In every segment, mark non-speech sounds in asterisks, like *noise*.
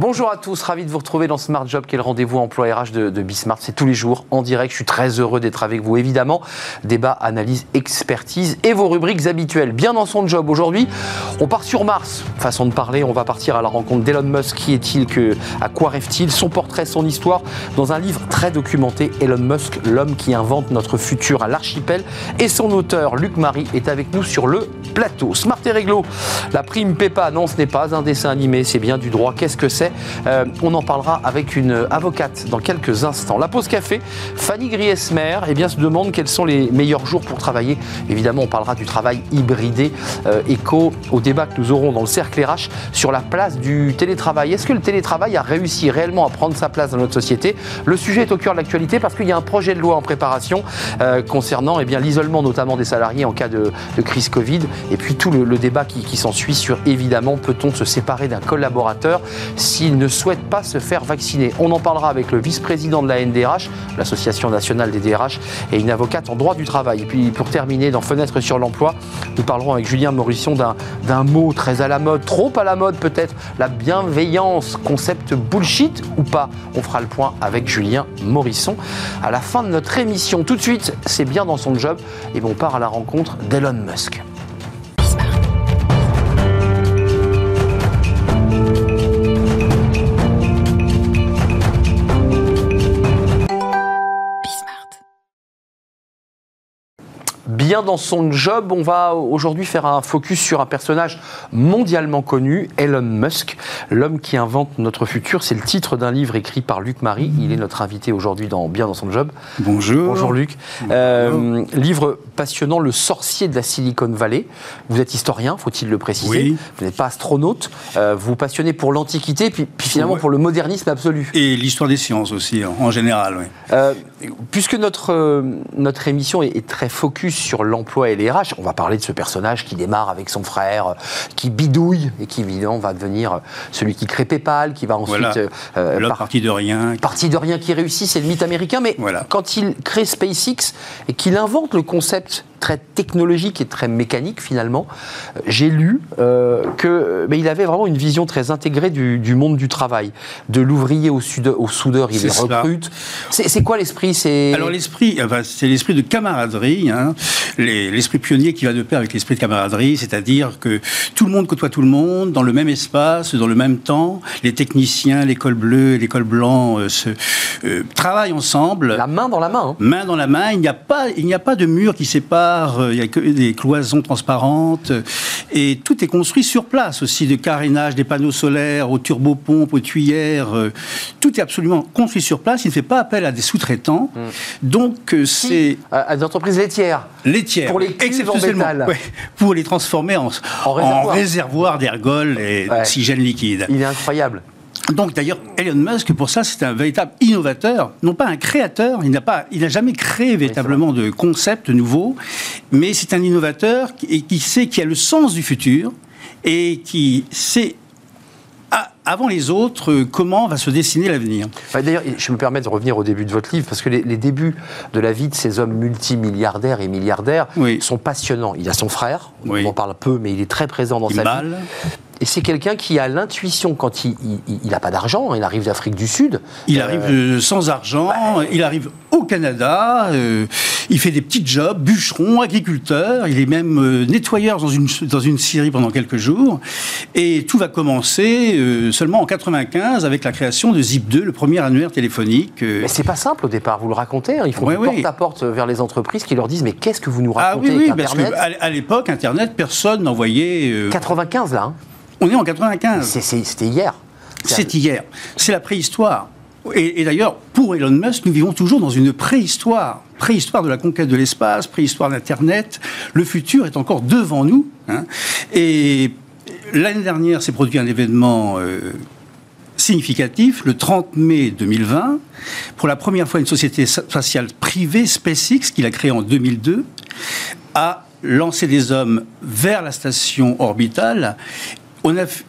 Bonjour à tous, ravi de vous retrouver dans Smart Job, qui est le rendez-vous emploi RH de, Bismart. C'est tous les jours en direct. Je suis très heureux d'être avec vous, évidemment. Débat, analyse, expertise et vos rubriques habituelles. Bien dans son job aujourd'hui, on part sur Mars. Façon de parler, on va partir à la rencontre d'Elon Musk. Qui est-il À quoi rêve-t-il? Son portrait, son histoire, dans un livre très documenté, Elon Musk, l'homme qui invente notre futur à l'archipel. Et son auteur, Luc Marie, est avec nous sur le plateau. Smart et réglo, la prime PEPA, non, ce n'est pas un dessin animé, c'est bien du droit. Qu'est-ce que c'est? Euh, On en parlera avec une avocate dans quelques instants. La pause café, Fanny Griesmer eh bien, se demande quels sont les meilleurs jours pour travailler. Évidemment, on parlera du travail hybridé, euh, écho au débat que nous aurons dans le cercle RH sur la place du télétravail. Est-ce que le télétravail a réussi réellement à prendre sa place dans notre société? Le sujet est au cœur de l'actualité parce qu'il y a un projet de loi en préparation euh, concernant eh l'isolement notamment des salariés en cas de, crise Covid et puis tout le, débat qui s'ensuit sur évidemment peut-on se séparer d'un collaborateur s'il ne souhaite pas se faire vacciner. On en parlera avec le vice-président de la NDRH, l'Association nationale des DRH, et une avocate en droit du travail. Et puis pour terminer, dans Fenêtre sur l'emploi, nous parlerons avec Julien Morisson d'un mot très à la mode, trop à la mode peut-être, la bienveillance, concept bullshit ou pas? On fera le point avec Julien Morisson à la fin de notre émission. Tout de suite, c'est bien dans son job et on part à la rencontre d'Elon Musk. Bien dans son job. On va aujourd'hui faire un focus sur un personnage mondialement connu, Elon Musk, l'homme qui invente notre futur. C'est le titre d'un livre écrit par Luc Marie. Il est notre invité aujourd'hui dans Bien dans son job. Bonjour. Bonjour Luc. Euh, livre passionnant, Le sorcier de la Silicon Valley. Vous êtes historien, faut-il le préciser. Oui. Vous n'êtes pas astronaute. Euh, vous vous passionnez pour l'Antiquité, puis, finalement pour le modernisme absolu. Et l'histoire des sciences aussi, en général. Oui. Euh, puisque notre, notre émission est, est très focus sur l'emploi et les RH. On va parler de ce personnage qui démarre avec son frère, qui bidouille et qui évidemment va devenir celui qui crée PayPal, qui va ensuite voilà. euh, partie de rien, partie de rien qui réussit, c'est le mythe américain. Mais voilà. quand il crée SpaceX et qu'il invente le concept très technologique et très mécanique finalement. J'ai lu euh, que mais il avait vraiment une vision très intégrée du, du monde du travail, de l'ouvrier au, au, soudeur, il les recrute. C'est quoi l'esprit? C'est alors l'esprit, enfin, c'est l'esprit de camaraderie, hein, l'esprit pionnier qui va de pair avec l'esprit de camaraderie, c'est-à-dire que tout le monde côtoie tout le monde dans le même espace, dans le même temps. Les techniciens, l'école bleue, l'école blanc euh, se euh, travaillent ensemble. La main dans la main. Hein. Main dans la main. Il n'y a pas, il n'y a pas de mur qui sépare. Euh, il n'y a que des cloisons transparentes et tout est construit sur place aussi, de carénage, des panneaux solaires, aux turbopompes, aux tuyères. Euh, tout est absolument construit sur place. Il ne fait pas appel à des sous-traitants. Hmm. Donc c'est à des entreprises laitières. Laitières. Pour les métal. Ouais, pour les transformer en, en réservoir, en réservoir d'ergols et Ouais. d'oxygène liquide. Il est incroyable. Donc d'ailleurs, Elon Musk, pour ça, c'est un véritable innovateur, non pas un créateur. Il n'a pas, il n'a jamais créé véritablement de concept nouveau, mais c'est un innovateur qui, qui sait, qui a le sens du futur et qui sait avant les autres comment va se dessiner l'avenir. Enfin, D'ailleurs, je me permets de revenir au début de votre livre, parce que les, les débuts de la vie de ces hommes multimilliardaires et milliardaires Oui. sont passionnants. Il a son frère, Oui. on en parle peu, mais il est très présent dans Il sa vie. Et c'est quelqu'un qui a l'intuition quand il n'a pas d'argent, il arrive d'Afrique du Sud. Il Euh, arrive euh, sans argent, il arrive au Canada, euh, il fait des petits jobs, bûcheron, agriculteur, il est même euh, nettoyeur dans une, dans une scierie pendant quelques jours. Et tout va commencer euh, seulement en 95 avec la création de Zip2, le premier annuaire téléphonique. euh, Mais c'est pas simple au départ, vous le racontez. hein. Ils font Oui, du oui. porte-à-porte vers les entreprises qui leur disent Mais qu'est-ce que vous nous ah racontez oui, oui, avec parce Internet qu'à à l'époque, Internet, personne n'envoyait... euh, 95 là, hein. On est en 95. C'est- c'est- c'était hier. C'est hier. C'est la préhistoire. Et, et d'ailleurs, pour Elon Musk, nous vivons toujours dans une préhistoire. Préhistoire de la conquête de l'espace, préhistoire d'Internet. Le futur est encore devant nous. hein. Et l'année dernière s'est produit un événement euh, significatif, le 30 mai 2020. Pour la première fois, une société spatiale privée, SpaceX, qu'il a créée en 2002, a lancé des hommes vers la station orbitale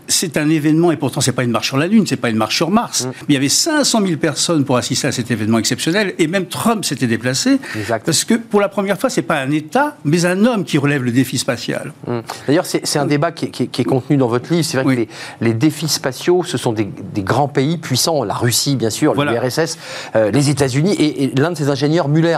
c'est un événement, et pourtant c'est pas une marche sur la Lune, c'est pas une marche sur Mars. Mm. Mais il y avait 500 000 personnes pour assister à cet événement exceptionnel, et même Trump s'était déplacé. Parce que pour la première fois, c'est pas un État, mais un homme qui relève le défi spatial. Mm. D'ailleurs, c'est un débat qui est, contenu dans votre livre. C'est vrai que les, défis spatiaux, ce sont des, grands pays puissants, la Russie bien sûr, l'URSS, euh, les États-Unis, et, l'un de ses ingénieurs, Muller.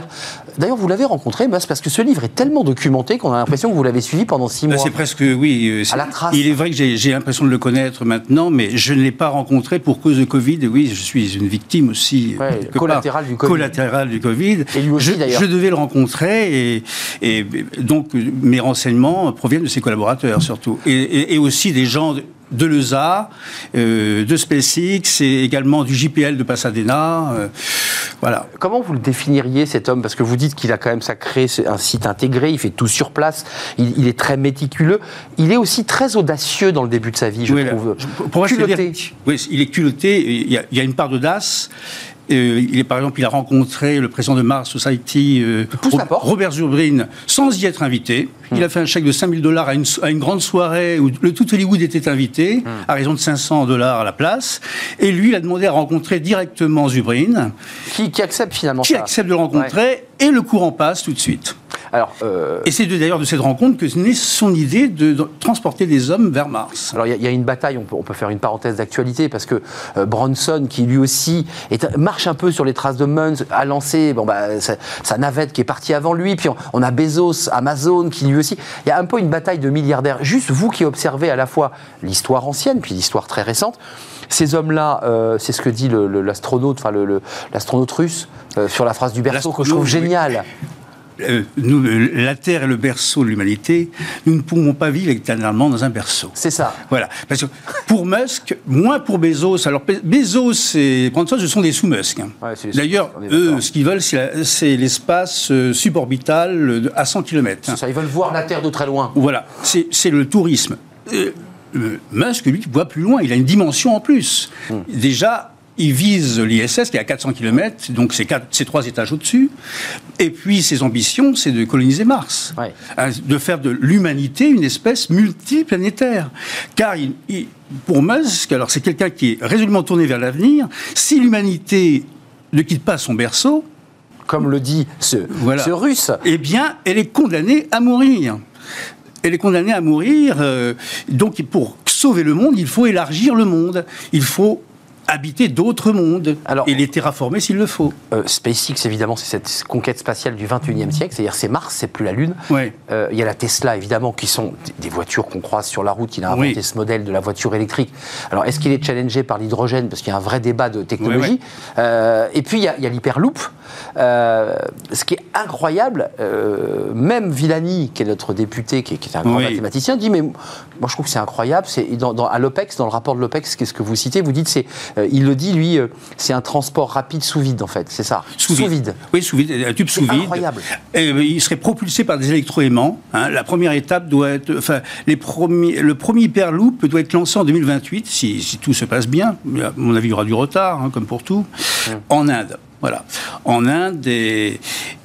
D'ailleurs, vous l'avez rencontré, parce que ce livre est tellement documenté qu'on a l'impression que vous l'avez suivi pendant six mois. C'est presque, oui. Euh, à la trace. Il est vrai que j'ai l'impression de le connaître maintenant, mais je ne l'ai pas rencontré pour cause de Covid. Oui, je suis une victime aussi. collatérale du Covid. Collatérale du Covid. Et lui aussi, je, je, devais le rencontrer et, et, donc mes renseignements proviennent de ses collaborateurs surtout. Et, et aussi des gens de l'ESA, euh, de SpaceX et également du JPL de Pasadena. Euh, voilà. Comment vous le définiriez cet homme? Parce que vous dites qu'il a quand même sacré un site intégré, il fait tout sur place, il, est très méticuleux. Il est aussi très audacieux dans le début de sa vie, je trouve. Pour moi, culotté. oui, il est culotté. Il y a, il y a une part d'audace. Euh, il est, par exemple, il a rencontré le président de Mars Society, euh, Robert Zubrin, sans y être invité. Hmm. Il a fait un chèque de 5000 dollars à une, à une, grande soirée où le tout Hollywood était invité, hmm. à raison de 500 dollars à la place. Et lui, il a demandé à rencontrer directement Zubrin. Qui, accepte finalement Qui accepte de le rencontrer, et le courant passe tout de suite. Alors, euh, Et c'est d'ailleurs de cette rencontre que naît son idée de, transporter des hommes vers Mars. Alors il y, a une bataille, on peut, on peut faire une parenthèse d'actualité, parce que euh, Bronson, qui lui aussi est, marche un peu sur les traces de Munz, a lancé bon, bah, sa, navette qui est partie avant lui, puis on, a Bezos, Amazon, qui lui aussi... Il y a un peu une bataille de milliardaires. Juste vous qui observez à la fois l'histoire ancienne, puis l'histoire très récente, ces hommes-là, euh, c'est ce que dit l'astronaute, enfin l'astronaute russe, sur la phrase du berceau que je trouve géniale. Euh, nous, euh, la Terre est le berceau de l'humanité, nous ne pouvons pas vivre éternellement dans un berceau. C'est ça. Voilà. Parce que pour Musk, moins pour Bezos. Alors Bezos et Branson, ce sont des sous-Musk. Hein. D'ailleurs, eux, ce qu'ils veulent, c'est l'espace euh, suborbital à 100 km. Hein. Ça, ils veulent voir la Terre de très loin. Voilà. C'est le tourisme. Musk, lui, voit plus loin. Il a une dimension en plus. Hmm. Déjà, il vise l'ISS qui est à 400 km, donc c'est trois étages au-dessus. Et puis ses ambitions, c'est de coloniser Mars, hein, de faire de l'humanité une espèce multiplanétaire. Car pour Musk, alors c'est quelqu'un qui est résolument tourné vers l'avenir. Si l'humanité ne quitte pas son berceau, comme le dit ce, ce russe, eh bien, elle est condamnée à mourir elle est condamnée à mourir. Euh, donc, pour sauver le monde, il faut élargir le monde. Il faut habiter d'autres mondes Alors, et les terraformer s'il le faut. Euh, SpaceX, évidemment, c'est cette conquête spatiale du 21e siècle, c'est-à-dire c'est Mars, c'est plus la Lune. Euh, il y a la Tesla, évidemment, qui sont des voitures qu'on croise sur la route. Il a inventé ce modèle de la voiture électrique. Alors, est-ce qu'il est challengé par l'hydrogène? Parce qu'il y a un vrai débat de technologie. Euh, et puis, il y a, l'hyperloop. Ce qui est incroyable, même Villani, qui est notre député, qui est, un grand mathématicien, dit Mais moi, je trouve que c'est incroyable. C'est dans, à l'OPEX, dans le rapport de l'OPEX, qu'est-ce que vous citez Vous dites c'est euh, il le dit, lui, euh, c'est un transport rapide sous vide, en fait, c'est ça Sous, vide. Oui, sous vide, un tube sous vide. incroyable. Euh, il serait propulsé par des électroaimants. Hein. La première étape doit être. Enfin, les premiers, le premier hyperloop doit être lancé en 2028, si, tout se passe bien. À mon avis, il y aura du retard, hein, comme pour tout, hum. en Inde. Voilà. En Inde,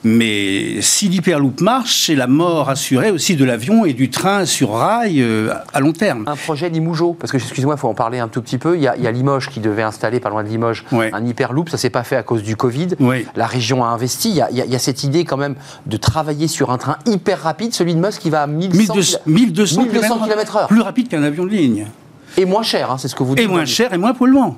mais si l'hyperloop marche, c'est la mort assurée aussi de l'avion et du train sur rail euh, à long terme. Un projet Limougeot, parce que excusez-moi, il faut en parler un tout petit peu. Il y, a, Limoges qui devait installer, pas loin de Limoges, un hyperloop. Ça s'est pas fait à cause du Covid. La région a investi. Il y, a, cette idée quand même de travailler sur un train hyper rapide, celui de Musk qui va à 1200, 1200, km/h. Plus rapide qu'un avion de ligne. Et moins cher, hein, c'est ce que vous dites. Et moins cher et moins polluant.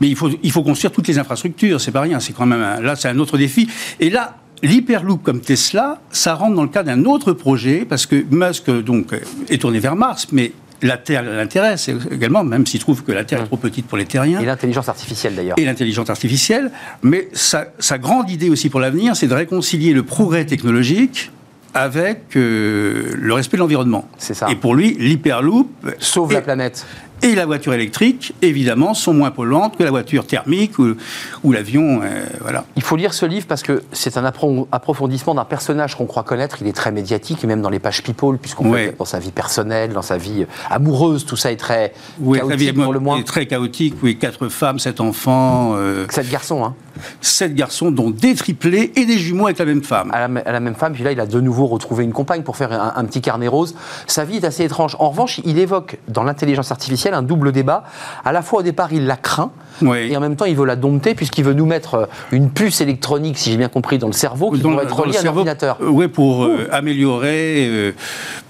Mais il faut, il faut construire toutes les infrastructures, c'est pas rien, c'est quand même là c'est un autre défi. Et là, L'Hyperloop comme Tesla, ça rentre dans le cadre d'un autre projet, parce que Musk donc, est tourné vers Mars, mais la Terre l'intéresse également, même s'il trouve que la Terre est trop petite pour les terriens. Et l'intelligence artificielle d'ailleurs. Et l'intelligence artificielle. Mais sa, grande idée aussi pour l'avenir, c'est de réconcilier le progrès technologique avec euh, le respect de l'environnement. C'est ça. Et pour lui, l'Hyperloop... Sauve la planète Et la voiture électrique, évidemment, sont moins polluantes que la voiture thermique ou, ou l'avion. euh, voilà. Il faut lire ce livre parce que c'est un appro- approfondissement d'un personnage qu'on croit connaître. Il est très médiatique et même dans les pages People, puisqu'on Ouais. fait dans sa vie personnelle, dans sa vie euh, amoureuse, tout ça est très Oui, chaotique pour le moins. est très chaotique. Oui, quatre femmes, sept enfants, euh, Sept garçons, hein, sept garçons, dont des triplés et des jumeaux avec la même femme. à la, à la même femme. Puis là, il a de nouveau retrouvé une compagne pour faire un, un petit carnet rose. Sa vie est assez étrange. En revanche, il évoque dans l'intelligence artificielle un double débat. À la fois, au départ, il la craint. Oui. Et en même temps, il veut la dompter puisqu'il veut nous mettre euh, une puce électronique, si j'ai bien compris, dans le cerveau qui Dans pourrait être reliée à un cerveau, ordinateur. euh, ouais, pour euh, améliorer, euh,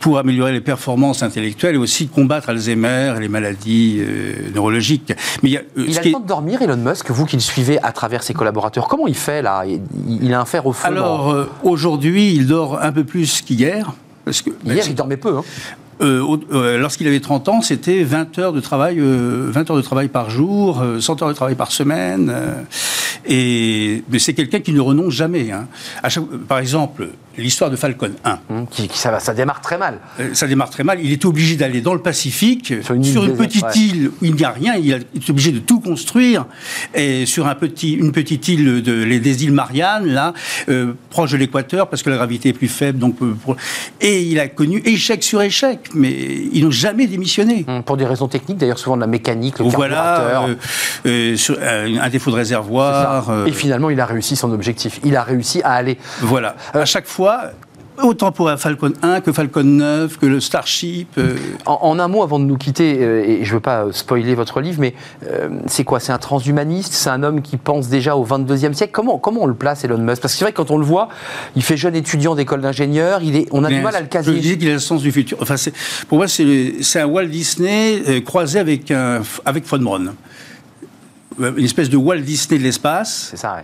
pour améliorer les performances intellectuelles et aussi combattre Alzheimer et les maladies euh, neurologiques. Mais il y a, Il a le est- temps de dormir, Elon Musk, vous qui le suivez à travers ses collaborateurs. Comment il fait là? Il, il a un fer au feu. Alors aujourd'hui, il dort un peu plus qu'hier. Parce que dans- Hier, il dormait peu. hein. Euh, euh, Lorsqu'il avait 30 ans, c'était 20 heures de travail, euh, 20 heures de travail par jour, euh, 100 heures de travail par semaine. euh, et mais c'est quelqu'un qui ne renonce jamais. hein. Par exemple, l'histoire de Falcon 1. Hum, qui, qui- ça, ça démarre très mal. Euh, Ça démarre très mal. Il est obligé d'aller dans le Pacifique, Sur une petite ouais. île où il n'y a rien. Il, a- il est obligé de tout construire. Et sur un petit, une petite île de, les, des îles Mariannes, là, euh, proche de l'équateur, parce que la gravité est plus faible. Donc, euh, pour- et il a connu échec sur échec, mais ils n'ont jamais démissionné. Hum, Pour des raisons techniques, d'ailleurs, souvent de la mécanique, le Voilà, euh, sur, un défaut de réservoir. Et finalement, il a réussi son objectif. Il a réussi à aller. voilà. À chaque fois, autant pour un Falcon 1 que Falcon 9, que le Starship. euh, En, en un mot, avant de nous quitter, euh, et je ne veux pas euh, spoiler votre livre, mais euh, c'est quoi? C'est un transhumaniste? C'est un homme qui pense déjà au 22e siècle? Comment, comment on le place, Elon Musk? Parce que c'est vrai que quand on le voit, il fait jeune étudiant d'école d'ingénieur, on a du mal à le Je caser. disais qu'il a le sens du futur. Enfin, pour moi, c'est un Walt Disney croisé avec, un, avec Von Braun. Une espèce de Walt Disney de l'espace. C'est ça, ouais.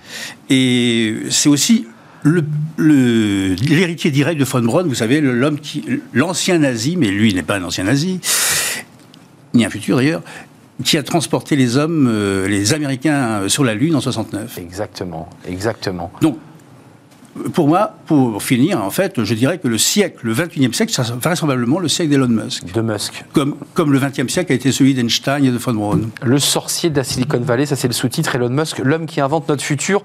Et c'est aussi l'héritier direct de Von Braun, vous savez, le- l'homme qui, l'ancien nazi, mais lui n'est pas un ancien nazi, ni un futur d'ailleurs, qui a transporté les hommes, euh, les Américains euh, sur la Lune en 69. Exactement, exactement. Donc, pour moi, pour finir, en fait, je dirais que le siècle, le 21e siècle, c'est vraisemblablement le siècle d'Elon Musk. De Musk. Comme, comme le 20e siècle a été celui d'Einstein et de von Braun. Le sorcier de la Silicon Valley, ça c'est le sous-titre Elon Musk, l'homme qui invente notre futur.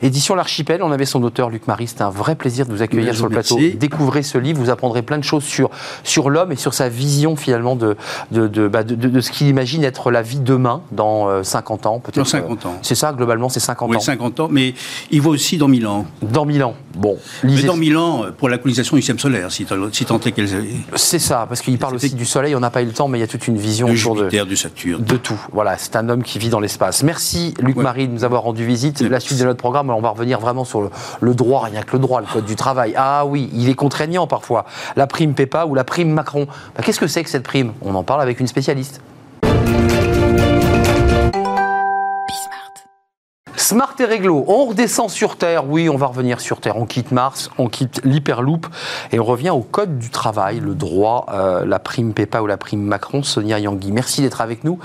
Édition L'Archipel, on avait son auteur Luc Marie, c'était un vrai plaisir de vous accueillir sur le plateau. Découvrez ce livre, vous apprendrez plein de choses sur, sur l'homme et sur sa vision finalement de, de, de, bah, de- ce qu'il imagine être la vie demain, dans euh, 50 ans peut-être. Dans 50 ans. C'est ça, globalement, c'est 50 Oui, ans. 50 ans, mais il voit aussi dans 1000 ans. Dans 1000 Bon, Mais dans 1000 ans, euh, pour la colonisation du système solaire, si, tant- si tant est qu'elle C'est ça, parce qu'il parle aussi du soleil, on n'a pas eu le temps, mais il y a toute une vision de autour de... Jupiter, de Saturne. De tout. Voilà, c'est un homme qui vit dans l'espace. Merci Luc Ouais. Marie de nous avoir rendu visite. La suite de notre programme, on va revenir vraiment sur le, le droit, rien que le droit, le code du travail. Ah oui, il est contraignant parfois. La prime PEPA ou la prime Macron. Bah, Qu'est-ce que c'est que cette prime? On en parle avec une spécialiste. Smart et réglo, on redescend sur Terre, oui, on va revenir sur Terre, on quitte Mars, on quitte l'hyperloop et on revient au code du travail, le droit, euh, la prime PEPA ou la prime Macron. Sonia Yangui, merci d'être avec nous.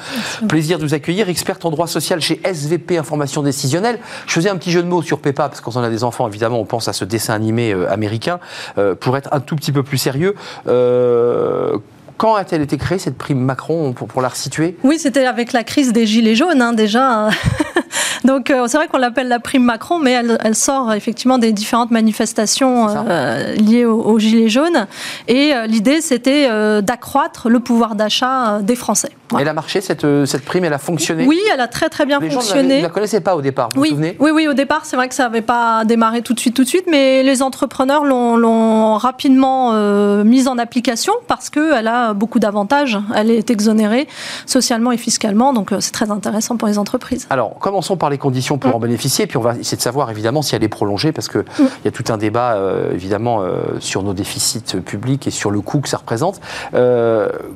Plaisir de vous accueillir, experte en droit social chez SVP Information Décisionnelle. Je faisais un petit jeu de mots sur PEPA, parce que quand on a des enfants, évidemment, on pense à ce dessin animé euh, américain. Euh, pour être un tout petit peu plus sérieux, euh, quand a-t-elle été créée, cette prime Macron, pour, pour la resituer? Oui, c'était avec la crise des Gilets jaunes, hein, déjà. *laughs* Donc, euh, c'est vrai qu'on l'appelle la prime Macron, mais elle, elle sort effectivement des différentes manifestations euh, liées aux, aux Gilets jaunes. Et euh, l'idée, c'était euh, d'accroître le pouvoir d'achat des Français. Voilà. Elle a marché, cette, euh, cette prime, elle a fonctionné Oui, elle a très très bien Les gens ne la- fonctionné. connaissaient pas au départ, vous Oui, vous souvenez oui, oui, au départ, c'est vrai que ça n'avait pas démarré tout de suite, tout de suite, mais les entrepreneurs l'ont- rapidement euh, mise en application parce qu'elle a beaucoup d'avantages. Elle est exonérée socialement et fiscalement, donc euh, c'est très intéressant pour les entreprises. Alors, commençons par les conditions Mm. pour en bénéficier, puis on va essayer de savoir évidemment si elle est prolongée, parce qu'il il y a tout un débat euh, évidemment sur nos déficits publics et sur le coût que ça représente.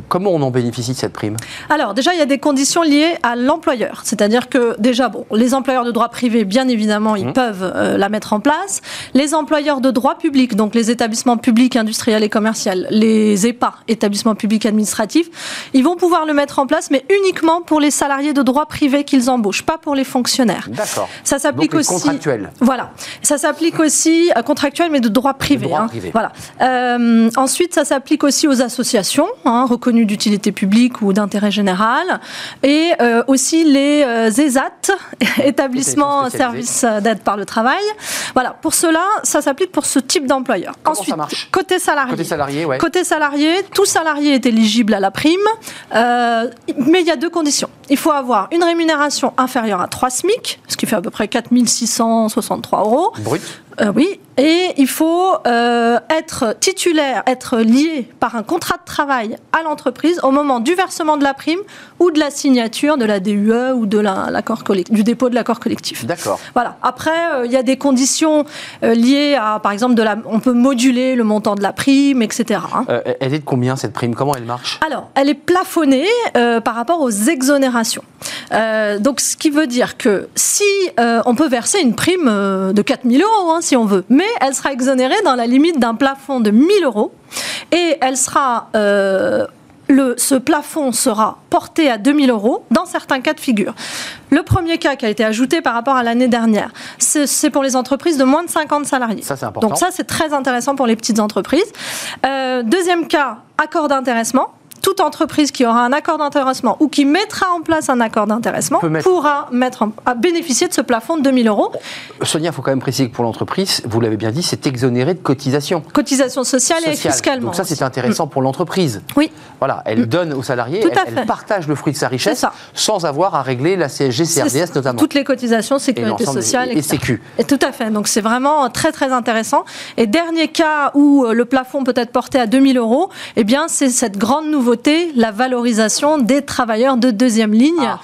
Comment on en bénéficie de cette prime? Alors déjà, il y a des conditions liées à l'employeur. C'est-à-dire que déjà, bon, les employeurs de droit privé, bien évidemment, ils Mhm. peuvent euh, la mettre en place. Les employeurs de droit public, donc les établissements publics, industriels et commerciaux, les EPA, établissements publics administratifs, ils vont pouvoir le mettre en place, mais uniquement pour les salariés de droit privé qu'ils embauchent, pas pour les fonctionnaires. D'accord. Ça s'applique aussi. contractuels. Voilà. Ça s'applique aussi à contractuel, mais de droit privé. droit hein. privé. Voilà. Euh, ensuite, ça s'applique aussi aux associations hein, reconnues d'utilité publique ou d'intérêt d'intérêt général, et euh, aussi les euh, ESAT, *laughs* établissements services d'aide par le travail. Voilà, pour cela, ça s'applique pour ce type d'employeur. Ensuite, côté salarié. Côté salarié, ouais. Côté salarié, tout salarié est éligible à la prime, euh, mais il y a deux conditions. Il faut avoir une rémunération inférieure à 3 SMIC, ce qui fait à peu près 4663 euros. Brut. Euh, oui, et il faut euh, être titulaire, être lié par un contrat de travail à l'entreprise au moment du versement de la prime ou de la signature de la DUE ou de la- l'accord collect- du dépôt de l'accord collectif. D'accord. Voilà. Après, euh, il y a des conditions liées à, par exemple, de la, on peut moduler le montant de la prime, etc. hein. Elle est de combien cette prime? Comment elle marche? Alors, elle est plafonnée par rapport aux exonérations. Donc, ce qui veut dire que si on peut verser une prime de 4000 euros, hein, si on veut, mais elle sera exonérée dans la limite d'un plafond de 1000 euros et elle sera. euh, le, ce plafond sera porté à 2000 euros dans certains cas de figure. Le premier cas qui a été ajouté par rapport à l'année dernière, c'est c'est pour les entreprises de moins de 50 salariés. Ça, c'est important. Donc ça, c'est très intéressant pour les petites entreprises. Euh, deuxième cas, accord d'intéressement. Toute entreprise qui aura un accord d'intéressement ou qui mettra en place un accord d'intéressement mettre- pourra mettre en- à bénéficier de ce plafond de 2000 euros. Sonia, il faut quand même préciser que pour l'entreprise, vous l'avez bien dit, c'est exonéré de cotisation Cotisation sociale, et fiscalement. Donc ça, c'est intéressant pour l'entreprise. Oui, Voilà, elle donne aux salariés, elle, partage le fruit de sa richesse sans avoir à régler la CSG, CRDS notamment. toutes les cotisations, Et sécurité des- sociale, et. Sécu. Et tout à fait. Donc c'est vraiment très très intéressant. Et dernier cas où euh, le plafond peut être porté à 2000 euros, eh bien c'est cette grande nouveauté, la valorisation des travailleurs de deuxième ligne. Ah.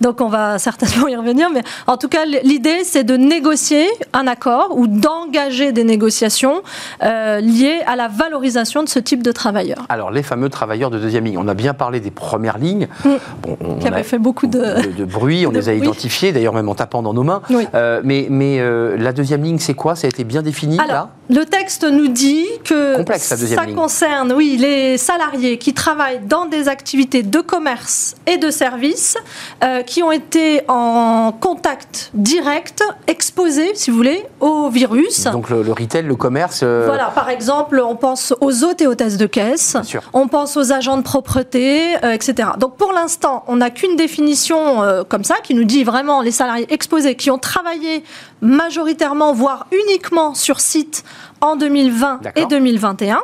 Donc on va certainement y revenir, mais en tout cas l'idée c'est de négocier un accord ou d'engager des négociations euh, liées à la valorisation de ce type de travailleurs. Alors, les fameux travailleurs de deuxième ligne. On a bien parlé des premières lignes. Bon, on Qui avait fait beaucoup de... de, de bruit, on *laughs* de les a bruit. identifiés, d'ailleurs même en tapant dans nos mains. Oui. Euh, mais mais euh, la deuxième ligne, c'est quoi? Ça a été bien défini Alors, là? Le texte nous dit que Complexe, ça ligne. concerne, oui, les salariés qui travaillent dans des activités de commerce et de services, euh, qui ont été en contact direct, exposés, si vous voulez, au virus. Donc le, le retail, le commerce. euh, Voilà, par exemple, on pense aux hôtes et hôtesses de caisse, Bien sûr. on pense aux agents de propreté, euh, etc. Donc pour l'instant, on n'a qu'une définition comme ça qui nous dit vraiment les salariés exposés qui ont travaillé majoritairement, voire uniquement sur site en 2020 et D'accord. 2021.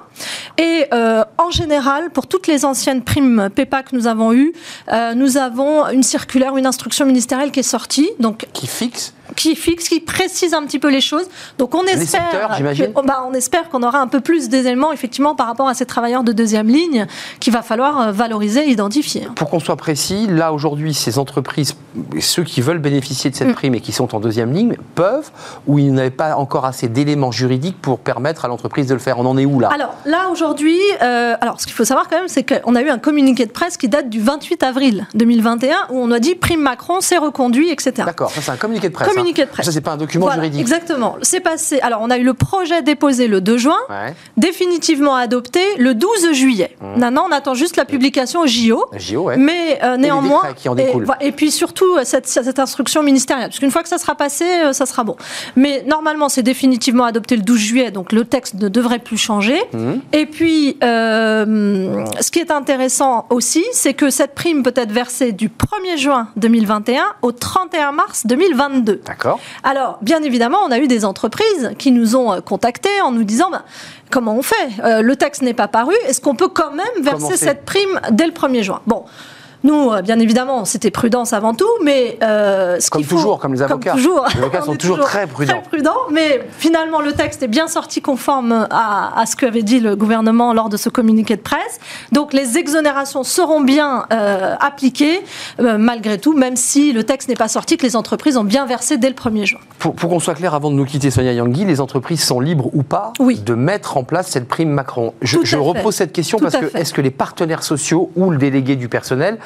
Et euh, en général, pour toutes les anciennes primes PEPA que nous avons eues, euh, nous avons une circulaire, une instruction ministérielle qui est sortie, donc Qui fixe qui fixe, qui précise un petit peu les choses. Donc on espère, secteurs, j'imagine que- bah, on espère qu'on aura un peu plus d'éléments effectivement par rapport à ces travailleurs de deuxième ligne qu'il va falloir euh, valoriser identifier. Pour qu'on soit précis, là aujourd'hui, ces entreprises, ceux qui veulent bénéficier Mm. de cette prime et qui sont en deuxième ligne, peuvent ou ils n'avaient pas encore assez d'éléments juridiques pour permettre à l'entreprise de le faire On en est où là? Alors là aujourd'hui, euh, alors ce qu'il faut savoir quand même, c'est qu'on a eu un communiqué de presse qui date du 28 avril 2021 où on a dit prime Macron, c'est reconduit, etc. D'accord, ça c'est un communiqué de presse. Communiqué hein. de presse. Ça c'est pas un document Voilà, juridique. Exactement. C'est passé. Alors on a eu le projet déposé le 2 juin. Ouais. définitivement adopté le 12 juillet. Mmh. Maintenant, on attend juste la publication au JO. JO, ouais. Mais euh, néanmoins, décrets qui en et, et puis surtout euh, cette, cette instruction ministérielle, parce qu'une fois que ça sera passé, euh, ça sera bon. Mais normalement, c'est définitivement adopté le 12 juillet, donc le texte ne devrait plus changer. Mmh. Et puis, euh, ce qui est intéressant aussi, c'est que cette prime peut être versée du 1er juin 2021 au 31 mars 2022. D'accord. Alors, bien évidemment, on a eu des entreprises qui nous ont euh, contactés en nous disant ben, comment on fait? Euh, Le texte n'est pas paru. Est-ce qu'on peut quand même verser cette prime dès le 1er juin? Bon. Nous, euh, bien évidemment, c'était prudence avant tout, mais euh, ce Comme faut- toujours, comme les avocats. toujours. Les avocats *laughs* On sont toujours très prudents. Très prudents, mais finalement, le texte est bien sorti conforme à, à ce qu'avait dit le gouvernement lors de ce communiqué de presse. Donc, les exonérations seront bien euh, appliquées, euh, malgré tout, même si le texte n'est pas sorti, que les entreprises ont bien versé dès le 1er juin. Pour, pour qu'on soit clair, avant de nous quitter, Sonia Yangui, les entreprises sont libres ou pas Oui. de mettre en place cette prime Macron? Je, repose cette question Tout parce que est-ce que les partenaires sociaux ou le délégué du personnel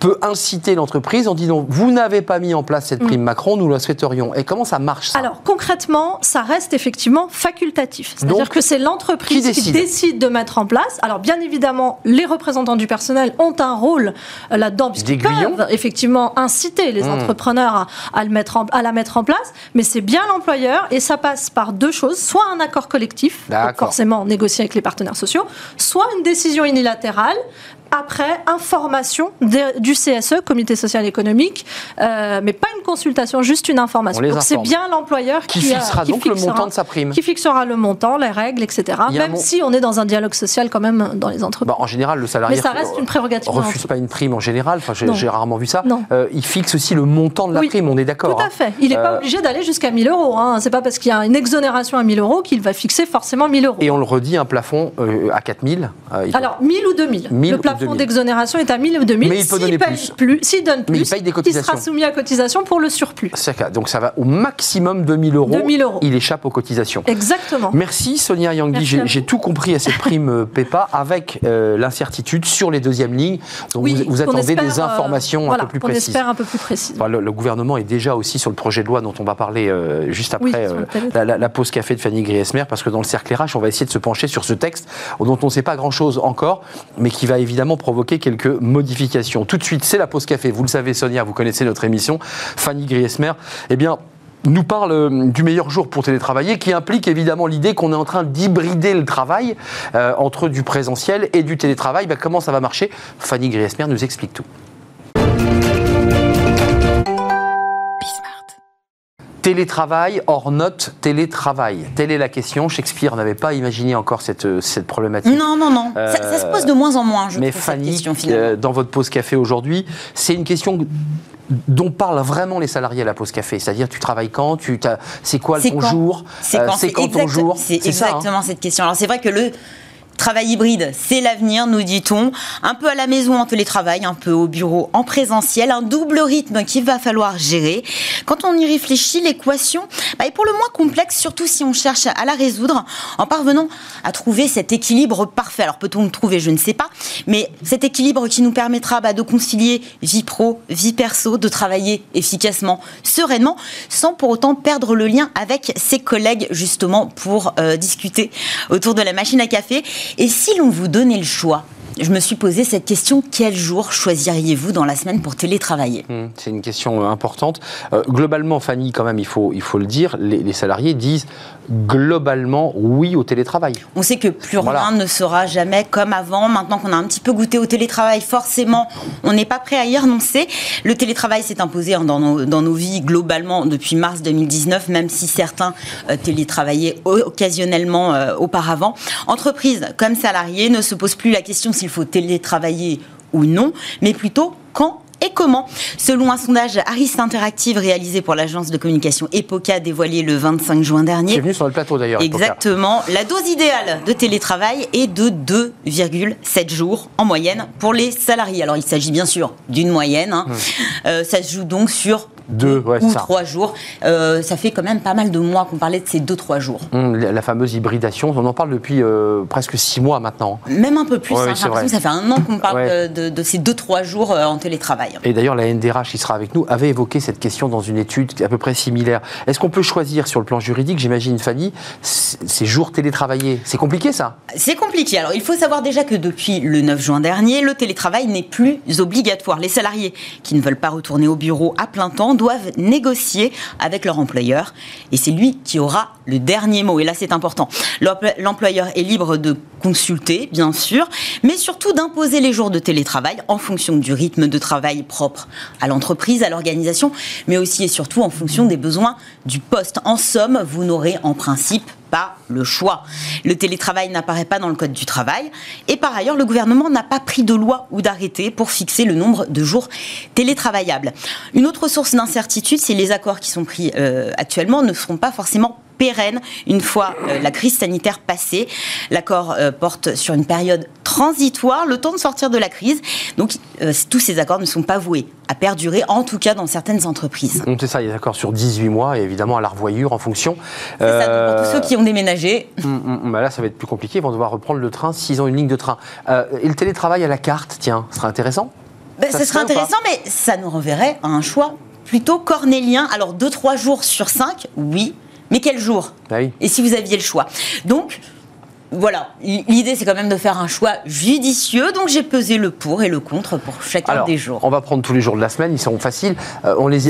peut inciter l'entreprise en disant vous n'avez pas mis en place cette prime Macron, nous la souhaiterions Et comment ça marche ça? Mm. Alors concrètement, ça reste effectivement facultatif. C'est-à-dire que c'est l'entreprise qui qui décide de mettre en place. Alors bien évidemment, les représentants du personnel ont un rôle euh, là-dedans puisqu'ils peuvent effectivement inciter les Mm. entrepreneurs à, à le mettre en- à la mettre en place. Mais c'est bien l'employeur et ça passe par deux choses soit un accord collectif, forcément négocié avec les partenaires sociaux, soit une décision unilatérale après information de- du CSE, Comité social et économique, euh, mais pas une consultation, juste une information. Donc c'est bien l'employeur Qui fixera qui donc le montant de sa prime. Qui fixera le montant, les règles, etc. Même mon- si on est dans un dialogue social quand même dans les entreprises. Bah, en général, le salarié mais ça reste une prérogative. refuse pas une prime en général. Enfin, j'ai rarement vu ça. Euh, il fixe aussi le montant de la Oui. prime. On est d'accord. Tout à hein. fait. Il n'est pas Euh, obligé d'aller jusqu'à 1000 euros. Hein. C'est pas parce qu'il y a une exonération à 1000 euros qu'il va fixer forcément 1000 euros. Et on le redit, un plafond à 4000. euh, il peut- Alors, 1000 ou 2000 1000 Le ou plafond 2000. d'exonération est à 1000 ou 2000. Mais il peut donner plus. S'il donne plus, Mais il paye des il cotisations. sera soumis à cotisation pour le surplus. C'est Donc ça va au maximum 2000 euros. 2000 euros. Il échappe aux cotisations. Exactement. Merci Sonia Yangui, j'ai tout compris à cette prime euh, PEPA avec euh, l'incertitude sur les deuxièmes lignes. Donc Oui, vous, vous attendez espère, des euh, informations voilà, un peu plus qu'on précises. espère un peu plus précises. Enfin, le, le gouvernement est déjà aussi sur le projet de loi dont on va parler euh, juste après Oui, la pause café de Fanny Griesmer, parce que dans le cercle RH, on va essayer de se pencher sur ce texte dont on ne sait pas grand-chose encore, mais qui va évidemment provoquer quelques modifications. Tout de suite, c'est la pause café. Vous le savez, Sonia, vous connaissez notre émission. Fanny Griesmer, eh bien, nous parle euh, du meilleur jour pour télétravailler, qui implique évidemment l'idée qu'on est en train d'hybrider le travail euh, entre du présentiel et du télétravail. Ben, comment ça va marcher? Fanny Griesmer nous explique tout. Télétravail hors note télétravail. Telle est la question. Shakespeare n'avait pas imaginé encore cette, cette problématique. Non, non, non. Ça, ça se pose de moins en moins, je Mais trouve, cette Fanny, question, finalement. euh, dans votre pause café aujourd'hui, c'est une question dont parlent vraiment les salariés à la pause café. C'est-à-dire, tu travailles quand tu C'est quoi ton jour? C'est Euh, quand, ton jour? C'est ça, hein. exactement cette question. Alors c'est vrai que le travail hybride, c'est l'avenir, nous dit-on. Un peu à la maison en télétravail, un peu au bureau en présentiel, un double rythme qu'il va falloir gérer. Quand on y réfléchit, l'équation bah, est pour le moins complexe, surtout si on cherche à la résoudre en parvenant à trouver cet équilibre parfait. Alors peut-on le trouver, je ne sais pas, mais cet équilibre qui nous permettra bah, de concilier vie pro, vie perso, de travailler efficacement, sereinement, sans pour autant perdre le lien avec ses collègues justement pour euh, discuter autour de la machine à café. Et si l'on vous donnait le choix je me suis posé cette question quel jour choisiriez-vous dans la semaine pour télétravailler? Hum, C'est une question euh, importante. Euh, globalement, Fanny, quand même, il faut, le dire, les salariés disent globalement oui au télétravail. On sait que plus Voilà. rien ne sera jamais comme avant. Maintenant qu'on a un petit peu goûté au télétravail, forcément, on n'est pas prêt à y renoncer. Le télétravail s'est imposé hein, dans, nos, dans nos vies globalement depuis mars 2019, même si certains euh, télétravaillaient occasionnellement euh, auparavant. Entreprises comme salariés ne se posent plus la question s'il faut télétravailler ou non, mais plutôt quand comment Selon un sondage Harris Interactive réalisé pour l'agence de communication Epoca dévoilé le 25 juin Qui dernier, est venu sur le plateau d'ailleurs. Exactement. La dose idéale de télétravail est de 2,7 jours en moyenne pour les salariés. Alors il s'agit bien sûr d'une moyenne. hein. Euh, ça se joue donc sur Deux, ouais, ou ça. trois jours. Euh, ça fait quand même pas mal de mois qu'on parlait de ces 2-3 jours. Hum, la, fameuse hybridation, on en parle depuis euh, presque six mois maintenant. Même un peu plus. Ouais, hein. oui, que ça fait un an qu'on parle Ouais. de, de ces 2-3 jours euh, en télétravail. Et d'ailleurs, la NDRH qui sera avec nous avait évoqué cette question dans une étude à peu près similaire. Est-ce qu'on peut choisir sur le plan juridique, j'imagine Fanny, ces jours télétravaillés? C'est compliqué ça C'est compliqué. Alors, il faut savoir déjà que depuis le 9 juin dernier, le télétravail n'est plus obligatoire. Les salariés qui ne veulent pas retourner au bureau à plein temps doivent négocier avec leur employeur. Et c'est lui qui aura le dernier mot. Et là, c'est important. L'empl- L'employeur est libre de consulter, bien sûr, mais surtout d'imposer les jours de télétravail en fonction du rythme de travail propre à l'entreprise, à l'organisation, mais aussi et surtout en fonction des besoins du poste. En somme, vous n'aurez en principe pas le choix. Le télétravail n'apparaît pas dans le Code du travail. Et par ailleurs, le gouvernement n'a pas pris de loi ou d'arrêté pour fixer le nombre de jours télétravaillables. Une autre source d'incertitude, c'est les accords qui sont pris euh, actuellement ne seront pas forcément pérennes une fois euh, la crise sanitaire passée. L'accord euh, porte sur une période transitoire, le temps de sortir de la crise. Donc euh, tous ces accords ne sont pas voués à perdurer, en tout cas dans certaines entreprises. Hum, C'est ça, il y a d'accord sur 18 mois et évidemment à la revoyure en fonction. C'est ça, pour tous ceux qui ont déménagé, hum, hum, bah là, ça va être plus compliqué, ils vont devoir reprendre le train s'ils ont une ligne de train. Et le télétravail à la carte, tiens, ce sera intéressant? Ben, Ça serait intéressant, mais ça nous renverrait à un choix plutôt cornélien. Alors, 2-3 jours sur 5, oui, mais quel jour? Bah oui. Et si vous aviez le choix? Donc, voilà, l'idée c'est quand même de faire un choix judicieux, donc j'ai pesé le pour et le contre pour chacun des jours. On va prendre tous les jours de la semaine, ils seront faciles. Euh, on les,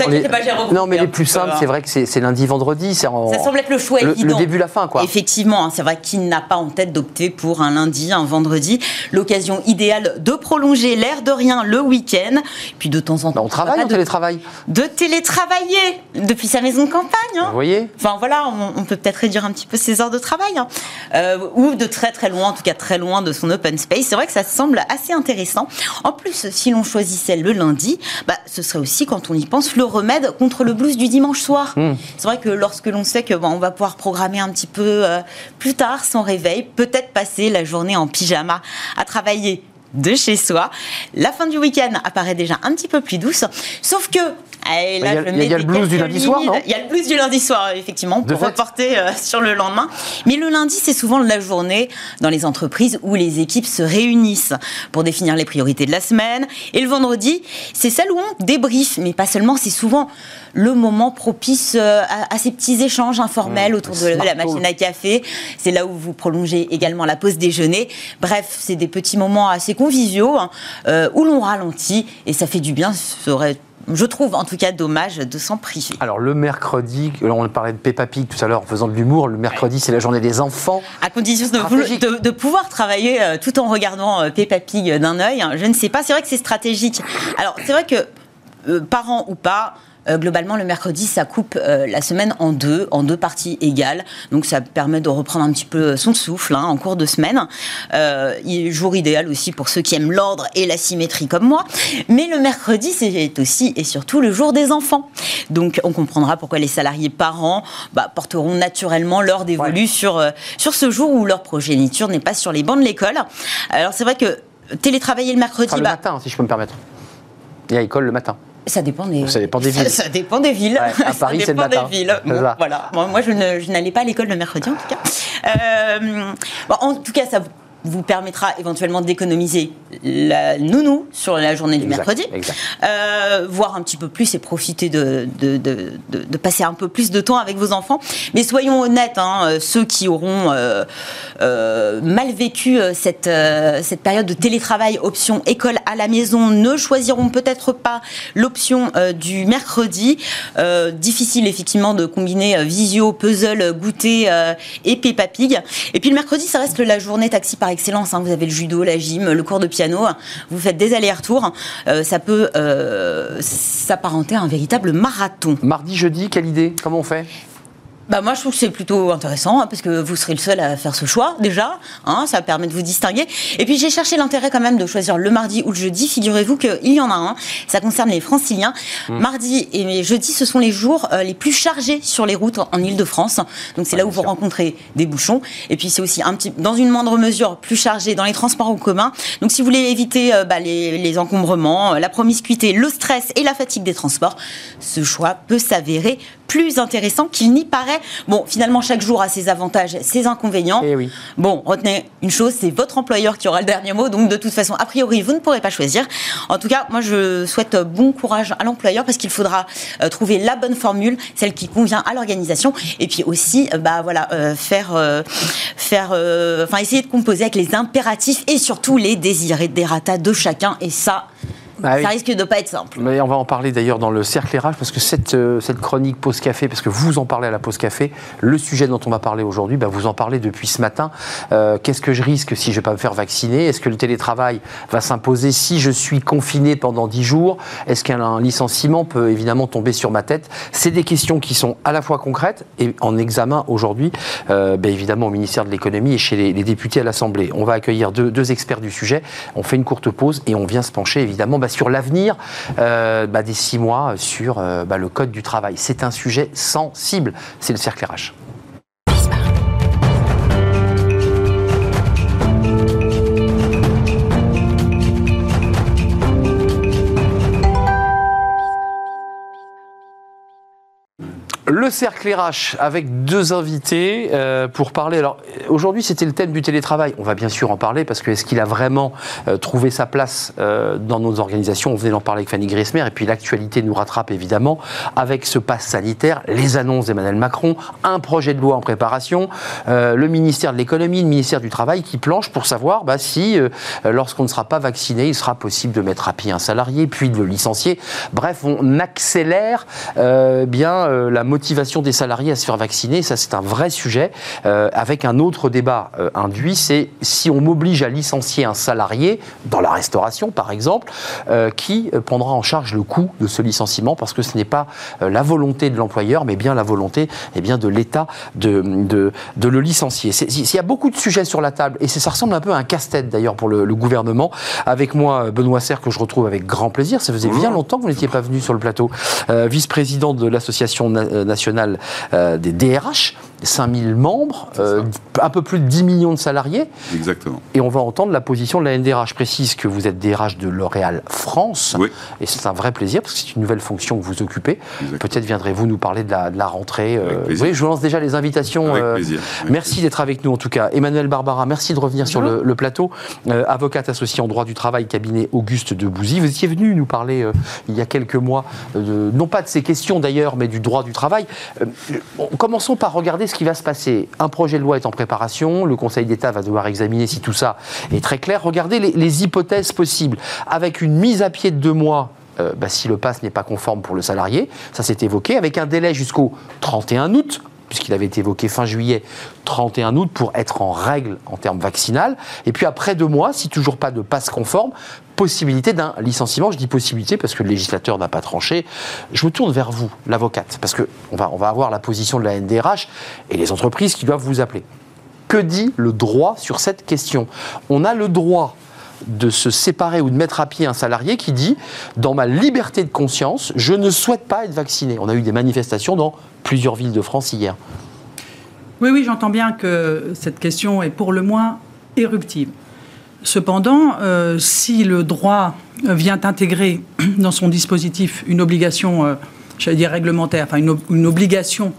non, mais les plus simples, c'est vrai que c'est lundi, vendredi. Ça semble être le choix le, évident. Le début, la fin, quoi. Effectivement, hein, c'est vrai qu'il n'a pas en tête d'opter pour un lundi, un vendredi. L'occasion idéale de prolonger l'air de rien le week-end, puis de temps en temps. on travaille en télétravail. De télétravailler depuis sa maison de campagne. Hein. Vous voyez Enfin voilà, on, peut peut-être réduire un petit peu ses heures de travail. Hein. Euh, de très très loin, en tout cas très loin de son open space. C'est vrai que ça semble assez intéressant. En plus, si l'on choisissait le lundi, bah, ce serait aussi, quand on y pense, le remède contre le blues du dimanche soir. Hmm. C'est vrai que lorsque l'on sait que on va pouvoir programmer un petit peu euh, plus tard son réveil, peut-être passer la journée en pyjama à travailler de chez soi. La fin du week-end apparaît déjà un petit peu plus douce, sauf que il y, a le blues du lundi soir, non Il y a le blues du lundi soir, effectivement, pour reporter euh, *laughs* sur le lendemain. Mais le lundi, c'est souvent la journée dans les entreprises où les équipes se réunissent pour définir les priorités de la semaine. Et le vendredi, c'est celle où on débrief, mais pas seulement, c'est souvent le moment propice euh, à, ces petits échanges informels mmh, autour de la machine à café. C'est là où vous prolongez également la pause déjeuner. Bref, c'est des petits moments assez conviviaux hein, euh, où l'on ralentit et ça fait du bien. Ça aurait je trouve en tout cas dommage de s'en priver. Alors le mercredi, on parlait de Peppa Pig tout à l'heure en faisant de l'humour, le mercredi c'est la journée des enfants. À condition de, de, pouvoir travailler euh, tout en regardant euh, Peppa Pig d'un œil, hein, je ne sais pas, c'est vrai que c'est stratégique. Alors c'est vrai que euh, parents ou pas, euh, globalement, le mercredi, ça coupe euh, la semaine en deux, en deux parties égales. Donc, ça permet de reprendre un petit peu son souffle hein, en cours de semaine. Euh, jour idéal aussi pour ceux qui aiment l'ordre et la symétrie comme moi. Mais le mercredi, c'est aussi et surtout le jour des enfants. Donc, on comprendra pourquoi les salariés parents bah, porteront naturellement l'heure dévolue sur, sur ce jour où leur progéniture n'est pas sur les bancs de l'école. Alors, c'est vrai que télétravailler le mercredi... le bah matin, si je peux me permettre. Il y a école le matin. Ça dépend des, ça dépend des villes. Ça, dépend des villes. à *laughs* Paris, c'est le matin. Des villes. voilà. moi, je, n'allais pas à l'école le mercredi, en tout cas. Euh, en tout cas, ça vous permettra éventuellement d'économiser la nounou sur la journée du mercredi, euh, voir un petit peu plus et profiter de, de, de, de, passer un peu plus de temps avec vos enfants. Mais soyons honnêtes, hein, euh, ceux qui auront euh, euh, mal vécu cette, cette période de télétravail option école à la maison ne choisiront peut-être pas l'option du mercredi. difficile effectivement de combiner visio, puzzle, goûter et Peppa Pig. Et puis le mercredi, ça reste la journée taxi par excellence. Hein. Vous avez le judo, la gym, le cours de piano. Vous faites des allers-retours. Euh, ça peut euh, s'apparenter à un véritable marathon. Mardi, jeudi, quelle idée? Comment on fait? Bah moi, je trouve que c'est plutôt intéressant hein, parce que vous serez le seul à faire ce choix déjà. Hein, ça permet de vous distinguer. Et puis j'ai cherché l'intérêt quand même de choisir le mardi ou le jeudi. Figurez-vous qu'il y en a un. Ça concerne les Franciliens. Mmh. Mardi et jeudi, ce sont les jours euh, les plus chargés sur les routes en Ile-de-France. Donc c'est là où vous rencontrez des bouchons. Et puis c'est aussi un petit, dans une moindre mesure, plus chargé dans les transports en commun. Donc si vous voulez éviter euh, bah, les, les, encombrements, euh, la promiscuité, le stress et la fatigue des transports, ce choix peut s'avérer plus intéressant qu'il n'y paraît. Bon, finalement, chaque jour a ses avantages, ses inconvénients. Et eh oui. Bon, retenez une chose, c'est votre employeur qui aura le dernier mot, donc de toute façon, a priori, vous ne pourrez pas choisir. En tout cas, moi, je souhaite bon courage à l'employeur parce qu'il faudra euh, trouver la bonne formule, celle qui convient à l'organisation, et puis aussi, euh, bah voilà, euh, faire, faire, enfin, essayer de composer avec les impératifs et surtout les désirs et des ratas de chacun, et ça, bah ça risque de pas être simple. Mais on va en parler d'ailleurs dans le cercle RH parce que cette, euh, cette chronique pause café, parce que vous en parlez à la pause café, le sujet dont on va parler aujourd'hui, bah vous en parlez depuis ce matin. Euh, qu'est-ce que je risque si je ne vais pas me faire vacciner? Est-ce que le télétravail va s'imposer si je suis confiné pendant 10 jours? Est-ce qu'un licenciement peut évidemment tomber sur ma tête? C'est des questions qui sont à la fois concrètes et en examen aujourd'hui, euh, bah, évidemment au ministère de l'économie et chez les, députés à l'Assemblée. On va accueillir deux, deux, experts du sujet. On fait une courte pause et on vient se pencher évidemment bah, sur l'avenir euh, bah, des six mois sur euh, bah, le code du travail. C'est un sujet sensible. C'est le cercle RH. Le cercle RH avec deux invités euh, pour parler. Alors aujourd'hui, c'était le thème du télétravail. On va bien sûr en parler parce que est-ce qu'il a vraiment euh, trouvé sa place euh, dans nos organisations? On venait d'en parler avec Fanny Griesmer et puis l'actualité nous rattrape évidemment avec ce pass sanitaire, les annonces d'Emmanuel Macron, un projet de loi en préparation, le ministère de l'économie, le ministère du travail qui planche pour savoir bah, si lorsqu'on ne sera pas vacciné, il sera possible de mettre à pied un salarié puis de le licencier. Bref, on accélère bien la des salariés à se faire vacciner, ça c'est un vrai sujet, euh, avec un autre débat euh, induit, c'est si on m'oblige à licencier un salarié, dans la restauration par exemple, euh, qui prendra en charge le coût de ce licenciement, parce que ce n'est pas la volonté de l'employeur, mais bien la volonté eh bien, de l'État de, de, de, le licencier. Il y a beaucoup de sujets sur la table, et ça ressemble un peu à un casse-tête d'ailleurs pour le, gouvernement. Avec moi, Benoît Serre, que je retrouve avec grand plaisir. Ça faisait bien longtemps que vous n'étiez pas venu sur le plateau. Vice-président de l'association nationale euh, des DRH, 5000 membres, euh, un peu plus de 10 millions de salariés. Exactement. Et on va entendre la position de la NDRH. Je précise que vous êtes DRH de L'Oréal France. Oui. Et c'est un vrai plaisir parce que c'est une nouvelle fonction que vous occupez. Peut-être viendrez-vous nous parler de la, de la rentrée. Euh, oui, je vous lance déjà les invitations. Avec plaisir. merci d'être avec nous en tout cas. Emmanuel Barbara, merci de revenir sur le, plateau. avocate associée en droit du travail, cabinet Auguste de Bouzy. Vous étiez venu nous parler il y a quelques mois, de, non pas de ces questions d'ailleurs, mais du droit du travail. Commençons par regarder ce qui va se passer. Un projet de loi est en préparation, le Conseil d'État va devoir examiner si tout ça est très clair. Regardez les, hypothèses possibles. Avec une mise à pied de deux mois euh, bah, si le pass n'est pas conforme pour le salarié, ça s'est évoqué, avec un délai jusqu'au 31 août, puisqu'il avait été évoqué fin juillet, 31 août, pour être en règle en termes vaccinal. Et puis après deux mois, si toujours pas de passe conforme, possibilité d'un licenciement. Je dis possibilité parce que le législateur n'a pas tranché. Je me tourne vers vous, l'avocate, parce qu'on va, on va avoir la position de la NDRH et les entreprises qui doivent vous appeler. Que dit le droit sur cette question? On a le droit de se séparer ou de mettre à pied un salarié qui dit dans ma liberté de conscience, je ne souhaite pas être vacciné. On a eu des manifestations dans plusieurs villes de France hier. Oui, oui, j'entends bien que cette question est pour le moins éruptive. Cependant, euh, si le droit vient intégrer dans son dispositif une obligation, euh, j'allais dire réglementaire, enfin une obligation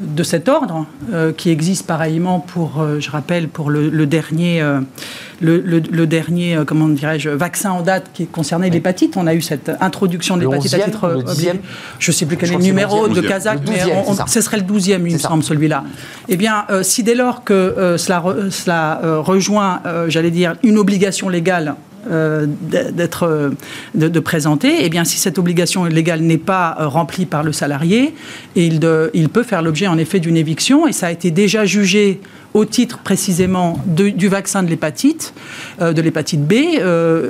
de cet ordre, euh, qui existe pareillement pour, euh, je rappelle, pour le, dernier, euh, le, dernier comment dirais-je, vaccin en date qui concernait l'hépatite. On a eu cette introduction de l'hépatite à titre Je ne sais plus quel est le numéro de Kazakh, mais ce serait le 12e, il me semble, celui-là. Eh bien, si dès lors que cela, cela rejoint, j'allais dire, une obligation légale euh, d'être euh, de, présenter, et eh bien si cette obligation légale n'est pas euh, remplie par le salarié, il, il peut faire l'objet en effet d'une éviction et ça a été déjà jugé au titre précisément du vaccin de l'hépatite, de l'hépatite B.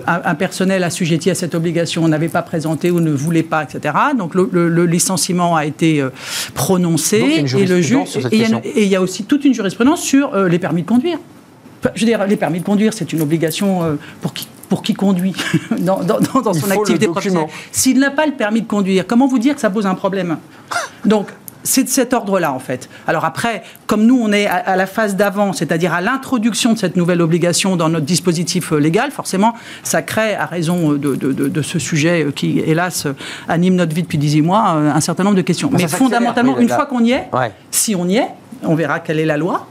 un, personnel assujetti à cette obligation n'avait pas présenté ou ne voulait pas, etc. Donc le, licenciement a été prononcé et le juge et il y a aussi toute une jurisprudence sur les permis de conduire. Je veux dire, les permis de conduire, c'est une obligation pour qui pour qui conduit *laughs* dans, son activité professionnelle. S'il n'a pas le permis de conduire, comment vous dire que ça pose un problème Donc, c'est de cet ordre-là, en fait. Alors après, comme nous, on est à, la phase d'avant, c'est-à-dire à, l'introduction de cette nouvelle obligation dans notre dispositif euh, légal, forcément, ça crée, à raison de, ce sujet euh, qui, hélas, anime notre vie depuis 18 mois, euh, un certain nombre de questions. Mais fondamentalement, une fois qu'on y est, si on y est, on verra quelle est la loi,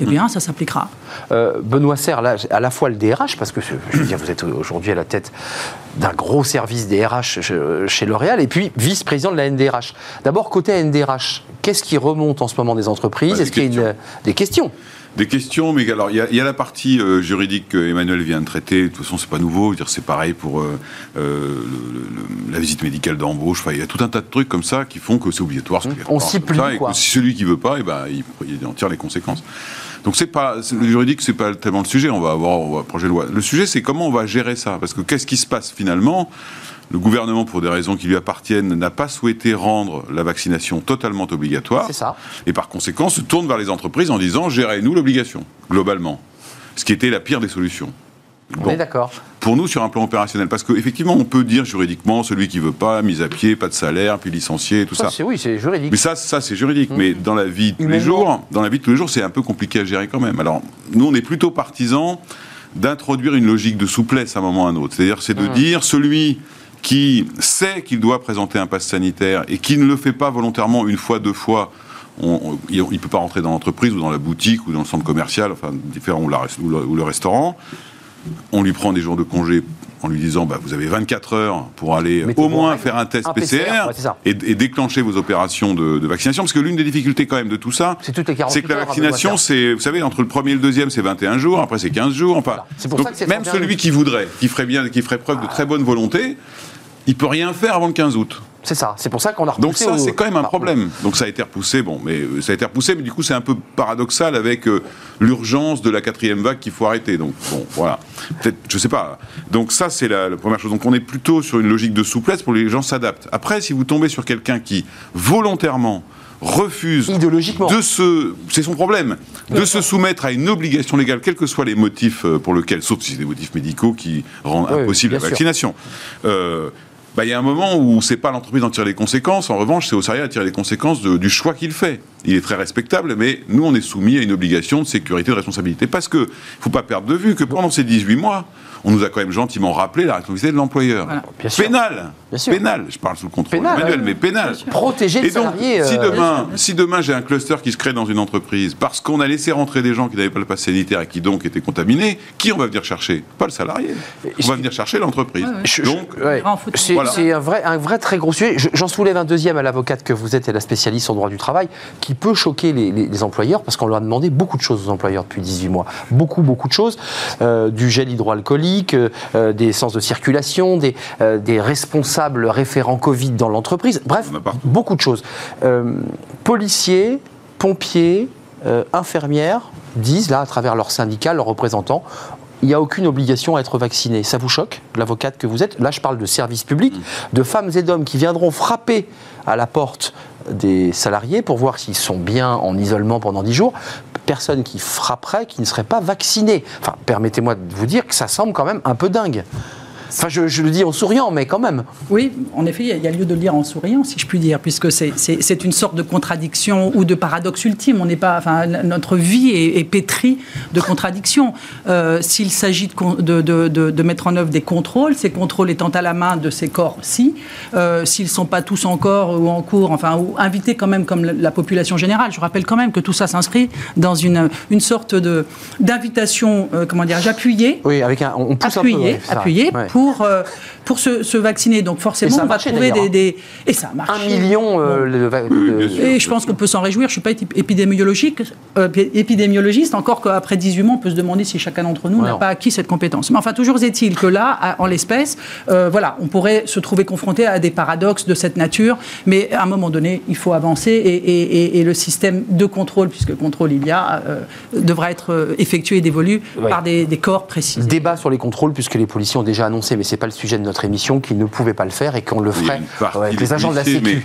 eh bien, ça s'appliquera. Euh, Benoît Serre, là, à la fois le DRH, parce que je veux dire, vous êtes aujourd'hui à la tête d'un gros service DRH chez L'Oréal, et puis vice-président de la NDRH. D'abord, côté NDRH, qu'est-ce qui remonte en ce moment des entreprises? Bah, Est-ce qu'il y a des questions? Des questions, mais alors il y, a la partie euh, juridique que Emmanuel vient de traiter. De toute façon, c'est pas nouveau. C'est pareil pour euh, la visite médicale d'embauche. il y a tout un tas de trucs comme ça qui font que c'est obligatoire. On s'y plie, quoi. si celui qui veut pas, et eh ben, il, il en tire les conséquences. Donc c'est pas le juridique, c'est pas tellement le sujet. On va avoir un projet de loi. Le sujet, c'est comment on va gérer ça, parce que qu'est-ce qui se passe finalement? Le gouvernement, pour des raisons qui lui appartiennent, n'a pas souhaité rendre la vaccination totalement obligatoire. C'est ça. Et par conséquent, se tourne vers les entreprises en disant gérez-nous l'obligation, globalement. Ce qui était la pire des solutions. On est d'accord. Pour nous, sur un plan opérationnel, parce qu'effectivement, on peut dire juridiquement, celui qui veut pas, mise à pied, pas de salaire, puis licencié, tout ça. ça. Oui, c'est juridique. Mais ça, ça c'est juridique. Mmh. Mais dans la vie de tous les jours, dans la vie de tous les jours, c'est un peu compliqué à gérer quand même. Alors, nous, on est plutôt partisans d'introduire une logique de souplesse à un moment ou à un autre. C'est-à-dire, c'est de mmh. dire celui qui sait qu'il doit présenter un pass sanitaire et qui ne le fait pas volontairement une fois, deux fois, on- on- il ne peut pas rentrer dans l'entreprise ou dans la boutique ou dans le centre commercial, enfin différent, ou, la res- ou le, ou le restaurant. On lui prend des jours de congé en lui disant bah, vous avez 24 heures pour aller au moins faire un test Un PCR, ouais, et, et déclencher vos opérations de, de vaccination. Parce que l'une des difficultés quand même de tout ça, C'est toutes les 48 c'est que la heures, vaccination, c'est, vous savez, entre le premier et le deuxième, c'est 21 jours, après c'est 15 jours. Enfin, Voilà. C'est pour donc, ça que c'est même 31 celui qui voudrait, qui ferait bien, qui ferait preuve de très bonne volonté, il peut rien faire avant le 15 août. C'est ça. C'est pour ça qu'on a Donc repoussé ça, au- c'est quand même un problème. Donc ça a été repoussé, bon, mais euh, ça a été repoussé, mais du coup c'est un peu paradoxal avec euh, l'urgence de la quatrième vague qu'il faut arrêter. Donc bon, voilà. Peut-être, je sais pas. Donc ça, c'est la, la première chose. Donc on est plutôt sur une logique de souplesse pour que les gens s'adaptent. Après, si vous tombez sur quelqu'un qui volontairement refuse Idéologiquement. de se, c'est son problème, de se soumettre à une obligation légale, quels que soient les motifs euh, pour lesquels, sauf si c'est des motifs médicaux qui rendent Oui, impossible la vaccination. Euh, bah, il y a un moment où c'est pas l'entreprise d'en tirer les conséquences. En revanche, c'est au salarié à tirer les conséquences du choix qu'il fait. Il est très respectable, mais nous, on est soumis à une obligation de sécurité, de responsabilité. Parce que, faut pas perdre de vue que pendant ces 18 mois, on nous a quand même gentiment rappelé la responsabilité de l'employeur. Voilà. Pénal. Je parle sous le contrôle Pénal, manuel, mais pénal. Protéger le Et donc, salarié. si euh, demain, si demain j'ai un cluster qui se crée dans une entreprise parce qu'on a laissé rentrer des gens qui n'avaient pas le pass sanitaire et qui donc étaient contaminés, qui on va venir chercher? Pas le salarié. On va venir chercher l'entreprise. Donc, ouais. C'est Voilà. un vrai, un vrai très gros sujet. Je- J'en soulève un deuxième à l'avocate que vous êtes et la spécialiste en droit du travail, qui peut choquer les, les- les employeurs parce qu'on leur a demandé beaucoup de choses aux employeurs depuis 18 mois. Beaucoup, beaucoup de choses. Euh, du gel hydroalcoolique, euh, euh, des sens de circulation, des, euh, des responsables référents Covid dans l'entreprise. Bref, beaucoup de choses. Policiers, pompiers, infirmières disent, là, à travers leurs syndicats, leurs représentants, il n'y a aucune obligation à être vacciné. Ça vous choque, l'avocate que vous êtes? Là, je parle de services publics, de femmes et d'hommes qui viendront frapper à la porte des salariés pour voir s'ils sont bien en isolement pendant 10 jours. Personne qui frapperait, qui ne serait pas vacciné. Enfin, permettez-moi de vous dire que ça semble quand même un peu dingue. Enfin, je, je le dis en souriant, mais quand même. Oui, en effet, il y a- lieu de le dire en souriant, si je puis dire, puisque c'est- une sorte de contradiction ou de paradoxe ultime. On n'est pas, enfin, notre vie est, est pétrie de contradictions. Euh, S'il s'agit de, con- de, de- de- de mettre en œuvre des contrôles, ces contrôles étant à la main de ces corps-ci, euh, s'ils ne sont pas tous encore ou en cours, enfin, ou invités quand même comme la, la population générale, je rappelle quand même que tout ça s'inscrit dans une, une sorte d'invitation, euh, comment dire, appuyée Oui, avec un, on pousse un peu. ouais, c'est ça. appuyé Ouais. pour, euh, pour se, se vacciner. Donc forcément, on va marché, trouver des, des- Et ça a marché. Un million euh, le-. Et je pense qu'on peut s'en réjouir. Je ne suis pas épidémiologique, euh, épidémiologiste, encore qu'après 18 mois, on peut se demander si chacun d'entre nous n'a pas acquis cette compétence. Mais enfin, toujours est-il que là, en l'espèce, euh, voilà, on pourrait se trouver confronté à des paradoxes de cette nature, mais à un moment donné, il faut avancer et, et- et- et le système de contrôle, puisque contrôle il y a, euh, devra être effectué et dévolu par des, des corps précis. Débat sur les contrôles, puisque les policiers ont déjà annoncé, mais c'est pas le sujet de notre émission, qu'ils ne pouvaient pas le faire et qu'on le ferait avec des les agents de la Sécu. mais-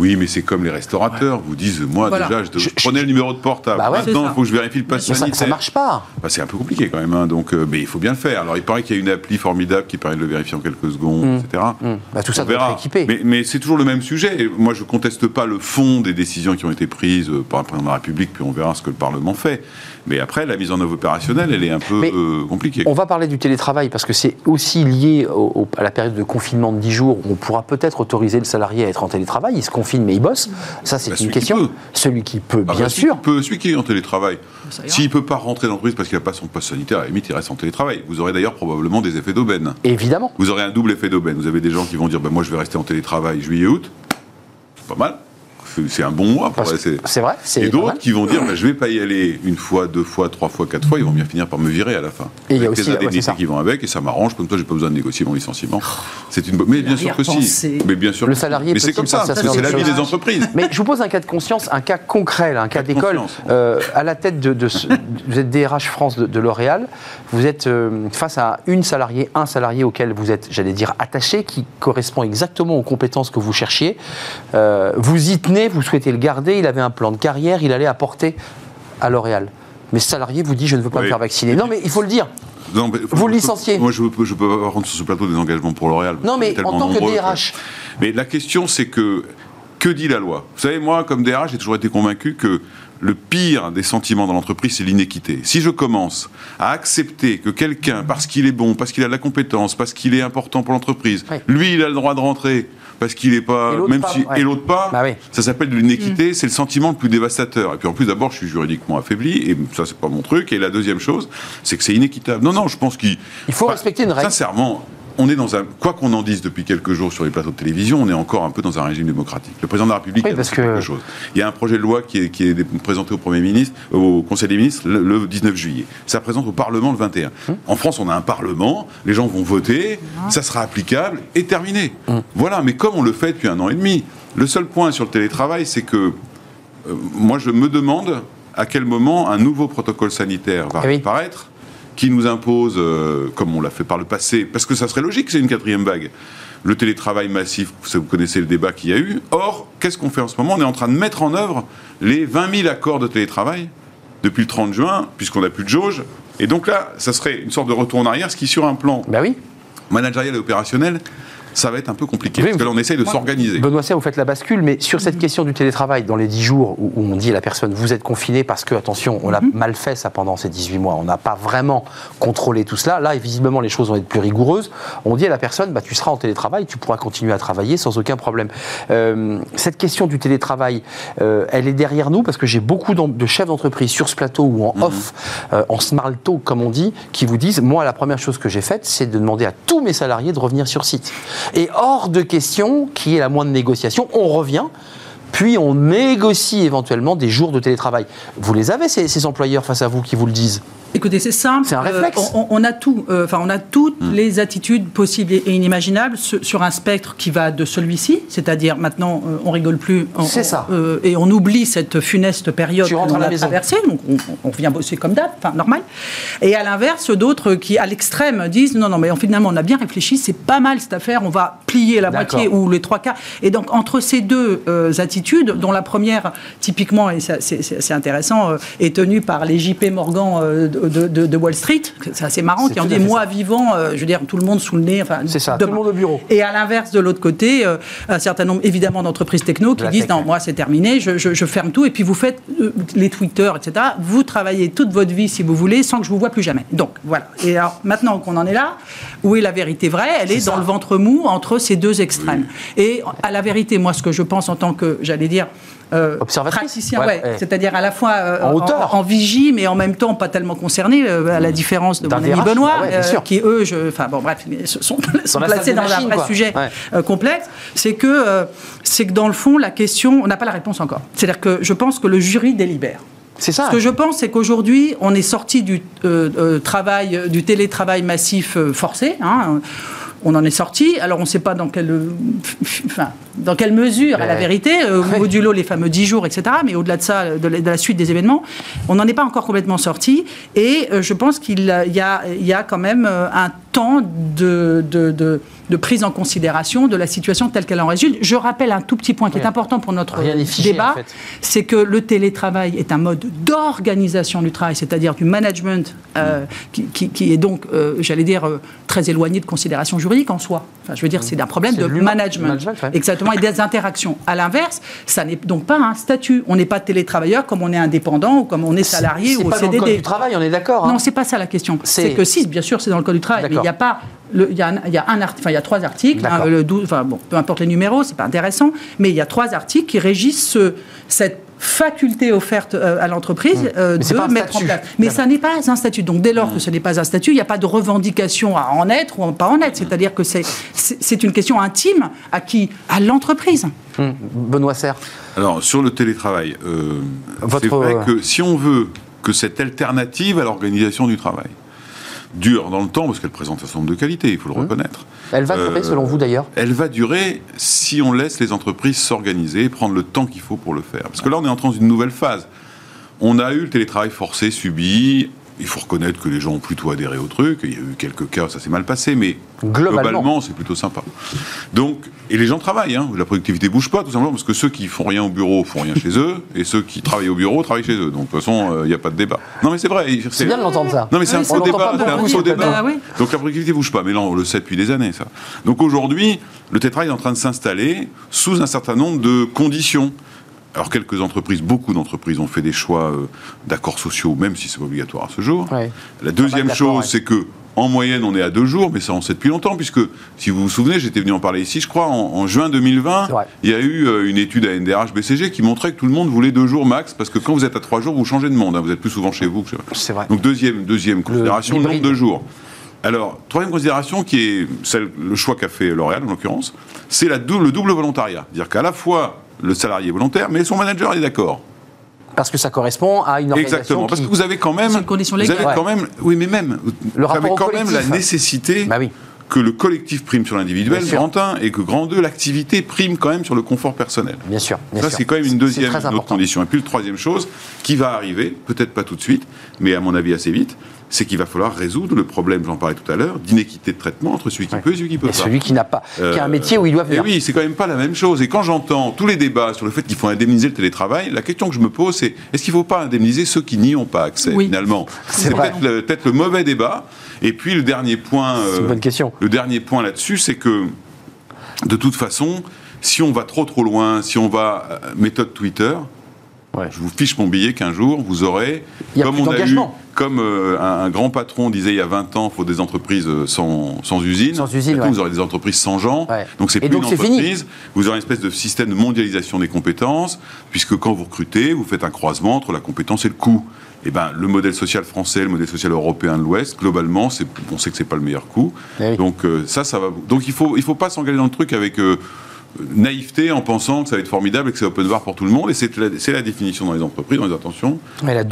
oui, mais c'est comme les restaurateurs. Vous disent, moi, Voilà. déjà, je, Je- je prenais le numéro de portable. Bah ouais. Maintenant, il ça. faut que je vérifie le pass Mais ça, sanitaire. ça marche pas. Bah, c'est un peu compliqué quand même, hein, donc, euh, mais il faut bien le faire. Alors, il paraît qu'il y a une appli formidable qui permet de le vérifier en quelques secondes, etc. Hum. Bah, tout ça On doit verra. être équipé. Mais, mais c'est toujours le même sujet. Et moi, je conteste pas le fond des décisions qui ont été prises euh, par le président de la République, puis on verra ce que le Parlement fait. Mais après, la mise en œuvre opérationnelle, elle est un peu euh, compliquée. On va parler du télétravail parce que c'est aussi lié au- au- à la période de confinement de 10 jours où on pourra peut-être autoriser le salarié à être en télétravail. Il se confine mais il bosse. Ça, c'est Bah, une celui qui question. peut. Celui qui peut, Ah, bien bah, celui sûr. qui peut- celui qui est en télétravail, s'il ne peut pas rentrer dans l'entreprise parce qu'il n'a pas son poste sanitaire, à la limite, il reste en télétravail. Vous aurez d'ailleurs probablement des effets d'aubaine. Évidemment. Vous aurez un double effet d'aubaine. Vous avez des gens qui vont dire bah, Moi, je vais rester en télétravail juillet-août. Pas mal. C'est- un bon mois. Pour. C'est vrai. Et d'autres qui vont dire bah, Je vais pas y aller une fois, deux fois, trois fois, quatre fois. Ils vont bien finir par me virer à la fin. Et il y a aussi- c'est indemnités qui vont avec, et ça m'arrange. Comme toi, j'ai pas besoin de négocier mon licenciement. C'est une bonne. Mais bien sûr que si. Mais bien sûr. Le salarié Mais c'est comme ça. C'est la vie des entreprises. Mais je vous pose un cas de conscience, un cas concret, un cas d'école. Euh, à la tête de, vous êtes DRH France de, de L'Oréal, vous êtes euh, face à une salariée, un salarié auquel vous êtes, j'allais dire, attaché, qui correspond exactement aux compétences que vous cherchiez. Euh, vous y tenez, vous souhaitez le garder, il avait un plan de carrière, il allait apporter à L'Oréal. Mais salarié vous dit, je ne veux pas me faire vacciner. Non, mais il faut le dire. Non, mais- Vous le licenciez. Moi, je ne peux, je peux pas prendre sur ce plateau des engagements pour L'Oréal. Non, mais en tant que DRH. Mais la question, c'est que que dit la loi? Vous savez, moi, comme DRH, j'ai toujours été convaincu que le pire des sentiments dans l'entreprise, c'est l'inéquité. Si je commence à accepter que quelqu'un, parce qu'il est bon, parce qu'il a de la compétence, parce qu'il est important pour l'entreprise, lui, il a le droit de rentrer, parce qu'il est pas, Et l'autre même pas, si, ouais. et l'autre pas, Bah oui. ça s'appelle de l'inéquité, c'est le sentiment le plus dévastateur. Et puis en plus, d'abord, je suis juridiquement affaibli, et ça, c'est pas mon truc. Et la deuxième chose, c'est que c'est inéquitable. Non, non, je pense qu'il. Il faut respecter une règle. Sincèrement, on est dans un. Quoi qu'on en dise depuis quelques jours sur les plateaux de télévision, on est encore un peu dans un régime démocratique. Le président de la République Oui, a parce que- quelque chose. Il y a un projet de loi qui est, qui est présenté au Premier ministre, au Conseil des ministres, le, le 19 juillet. Ça présente au Parlement le 21. Hum. En France, on a un Parlement, les gens vont voter, ça sera applicable et terminé. Hum. Voilà, mais comme on le fait depuis un an et demi, le seul point sur le télétravail, c'est que euh, moi, je me demande à quel moment un nouveau protocole sanitaire va Eh oui. Qui nous impose, euh, comme on l'a fait par le passé, parce que ça serait logique, c'est une quatrième vague, le télétravail massif, vous vous connaissez le débat qu'il y a eu. Or, qu'est-ce qu'on fait en ce moment? On est en train de mettre en œuvre les 20 000 accords de télétravail depuis le 30 juin, puisqu'on n'a plus de jauge. Et donc là, ça serait une sorte de retour en arrière, ce qui, sur un plan Bah oui. managérial et opérationnel, ça va être un peu compliqué. Oui, parce que là, on essaye de s'organiser. Benoît Serre, vous faites la bascule, mais sur cette question du télétravail, dans les 10 jours où, où on dit à la personne vous êtes confiné parce que, attention, on a mal fait ça pendant ces 18 mois, on n'a pas vraiment contrôlé tout cela. Là, visiblement, les choses vont être plus rigoureuses. On dit à la personne bah, tu seras en télétravail, tu pourras continuer à travailler sans aucun problème. Euh, cette question du télétravail, euh, elle est derrière nous parce que j'ai beaucoup de chefs d'entreprise sur ce plateau ou en off, euh, en smart talk, comme on dit, qui vous disent moi, la première chose que j'ai faite, c'est de demander à tous mes salariés de revenir sur site. Et hors de question qu'il y ait la moindre négociation, on revient. Puis on négocie éventuellement des jours de télétravail. Vous les avez, ces, ces employeurs face à vous qui vous le disent? Écoutez, c'est simple. C'est un Euh, réflexe. on, on a tout. euh, Enfin, on a toutes les attitudes possibles et inimaginables sur, sur un spectre qui va de celui-ci, c'est-à-dire maintenant, euh, on rigole plus. C'est ça. et on oublie cette funeste période Tu à la a maison. traversée, donc on, on vient bosser comme d'hab, enfin normal. Et à l'inverse, d'autres qui, à l'extrême, disent non, non, mais finalement, on a bien réfléchi, c'est pas mal cette affaire, on va plier la moitié ou les trois quarts. Et donc entre ces deux attitudes, dont la première, typiquement, et c'est intéressant, est tenue par les JP Morgan de, de- de- de Wall Street, c'est assez marrant, qui à dit moi ça. vivant, euh, je veux dire tout le monde sous le nez, enfin C'est ça, tout demain. le monde au bureau. Et à l'inverse, de l'autre côté, euh, un certain nombre évidemment d'entreprises techno qui La disent tech, non, moi c'est terminé, je, je- je ferme tout, et puis vous faites euh, les Twitter, etc. Vous travaillez toute votre vie si vous voulez, sans que je vous vois plus jamais. Donc voilà. Et alors maintenant qu'on en est là, où est la vérité vraie? Elle est, dans ça. le ventre mou entre ces deux extrêmes. Et à la vérité, moi, ce que je pense en tant que, j'allais dire, euh, Observatrice praticien, Ouais, ouais, ouais. c'est-à-dire à la fois euh, En hauteur. en, vigie, mais en même temps pas tellement concerné, euh, à la différence de mon ami Benoît, ah euh, qui eux, enfin bon, bref, sont, *laughs* sont placés dans un vrai sujet complexe, c'est que, c'est que dans le fond, la question, on n'a pas la réponse encore. C'est-à-dire que je pense que le jury délibère. C'est ça. Ce que je pense, c'est qu'aujourd'hui, on est sorti du travail, du télétravail massif forcé. hein. On en est sorti. Alors, on ne sait pas dans quelle, enfin, dans quelle mesure, à la vérité, euh, *laughs* Ouais. modulo les fameux 10 jours, etc. Mais au-delà de ça, de la, de la suite des événements, on n'en est pas encore complètement sorti. Et euh, je pense qu'il y a, il y a quand même euh, un temps de, de, de- prise en considération de la situation telle qu'elle en résulte. Je rappelle un tout petit point qui est important pour notre débat en fait. c'est que le télétravail est un mode d'organisation du travail, c'est-à-dire du management, euh, qui, qui- qui est donc, j'allais dire, très éloigné de considérations juridiques en soi. Enfin, je veux dire, c'est un problème de management. management, ouais. Exactement, et des interactions. À l'inverse, ça n'est donc pas un statut. On n'est pas télétravailleur comme on est indépendant ou comme on est salarié ou au pas dans le code du travail, on est d'accord. hein Non, c'est pas ça la question. C'est- que si, bien sûr, c'est dans le code du travail, mais il n'y a pas. Il y, a un- y a un art- enfin, il y a trois articles, hein, le 12, enfin bon, peu importe les numéros, c'est pas intéressant, mais il y a trois articles qui régissent ce- cette faculté offerte euh, à l'entreprise euh, Mmh. Un de mettre en place. Mais ça n'est pas un statut. Donc dès lors que ce n'est pas un statut, il n'y a pas de revendication à en être ou à pas en être. C'est-à-dire que c'est une question intime à qui? À l'entreprise. Hum, Benoît Serre. Alors, sur le télétravail, euh, Votre- c'est vrai que si on veut que cette alternative à l'organisation du travail dure dans le temps, parce qu'elle présente un certain nombre de qualités, il faut le reconnaître. Elle va durer, Euh, selon vous d'ailleurs Elle va durer si on laisse les entreprises s'organiser, prendre le temps qu'il faut pour le faire. Parce que là, on est entré dans une nouvelle phase. On a eu le télétravail forcé, subi. Il faut reconnaître que les gens ont plutôt adhéré au truc. Il y a eu quelques cas, ça s'est mal passé, mais Globalement. globalement, c'est plutôt sympa. Donc, et les gens travaillent. hein. La productivité bouge pas, tout simplement parce que ceux qui font rien au bureau font rien chez eux, et ceux qui travaillent au bureau travaillent chez eux. Donc, de toute façon, euh, il n'y a pas de débat. Non, mais c'est vrai. C'est bien de l'entendre ça. Non, mais c'est Oui, un faux débat. un faux débat. Bah oui. Donc la productivité bouge pas, mais là on le sait depuis des années ça. Donc aujourd'hui, le télétravail est en train de s'installer sous un certain nombre de conditions. Alors quelques entreprises, beaucoup d'entreprises ont fait des choix euh, d'accords sociaux, même si c'est pas obligatoire à ce jour. Ouais. La deuxième d'accord, chose, ouais. c'est que en moyenne, on est à deux jours, mais ça on sait depuis longtemps, puisque si vous vous souvenez, j'étais venu en parler ici, je crois, en, en juin 2020, C'est vrai. il y a eu euh, une étude à NDRH BCG qui montrait que tout le monde voulait deux jours max, parce que quand vous êtes à trois jours, vous changez de monde, hein, vous êtes plus souvent chez vous. C'est vrai. Donc deuxième, deuxième considération, le, nombre de jours. Alors, troisième considération, qui est celle, le choix qu'a fait L'Oréal en l'occurrence, c'est dou- le double volontariat. C'est-à-dire qu'à la fois le salarié est volontaire, mais son manager est d'accord. Parce que ça correspond à une organisation Exactement, parce que vous avez quand même, une condition vous légale. avez quand même, oui, mais même, Le vous rapport avez quand même la nécessité Bah oui. que le collectif prime sur l'individuel, grand 1, et que grand 2, l'activité prime quand même sur le confort personnel. Bien sûr. bien Ça, c'est quand même une deuxième une autre condition. Et puis, le troisième chose qui va arriver, peut-être pas tout de suite, mais à mon avis assez vite, c'est qu'il va falloir résoudre le problème, j'en parlais tout à l'heure, d'inéquité de traitement entre celui qui Ouais. peut et celui qui peut Et pas. celui qui n'a pas, qui a un Euh, métier où il doit Et venir. oui, c'est quand même pas la même chose. Et quand j'entends tous les débats sur le fait qu'il faut indemniser le télétravail, la question que je me pose, c'est est-ce qu'il ne faut pas indemniser ceux qui n'y ont pas accès Oui. finalement? C'est peut-être le, mauvais débat. Et puis le dernier point, C'est une euh, bonne question. le dernier point là-dessus, c'est que de toute façon, si on va trop trop loin, si on va euh, méthode Twitter, Ouais. je vous fiche mon billet qu'un jour vous aurez, Il y a comme on a eu, comme euh, un, un grand patron disait il y a 20 ans, il faut des entreprises euh, sans, sans usine. Sans usine, Bientôt, ouais. Vous aurez des entreprises sans gens. Ouais. Donc c'est plus donc, une fini. entreprise. Vous aurez une espèce de système de mondialisation des compétences, puisque quand vous recrutez, vous faites un croisement entre la compétence et le coût. Et ben, le modèle social français, le modèle social européen de l'Ouest, globalement, on sait que c'est pas le meilleur coût. Eh oui. Donc euh, ça, ça va. Donc il faut, il faut pas s'engager dans le truc avec euh, naïveté en pensant que ça va être formidable et que c'est open bar pour tout le monde. Et c'est la, la définition dans les entreprises, dans les intentions.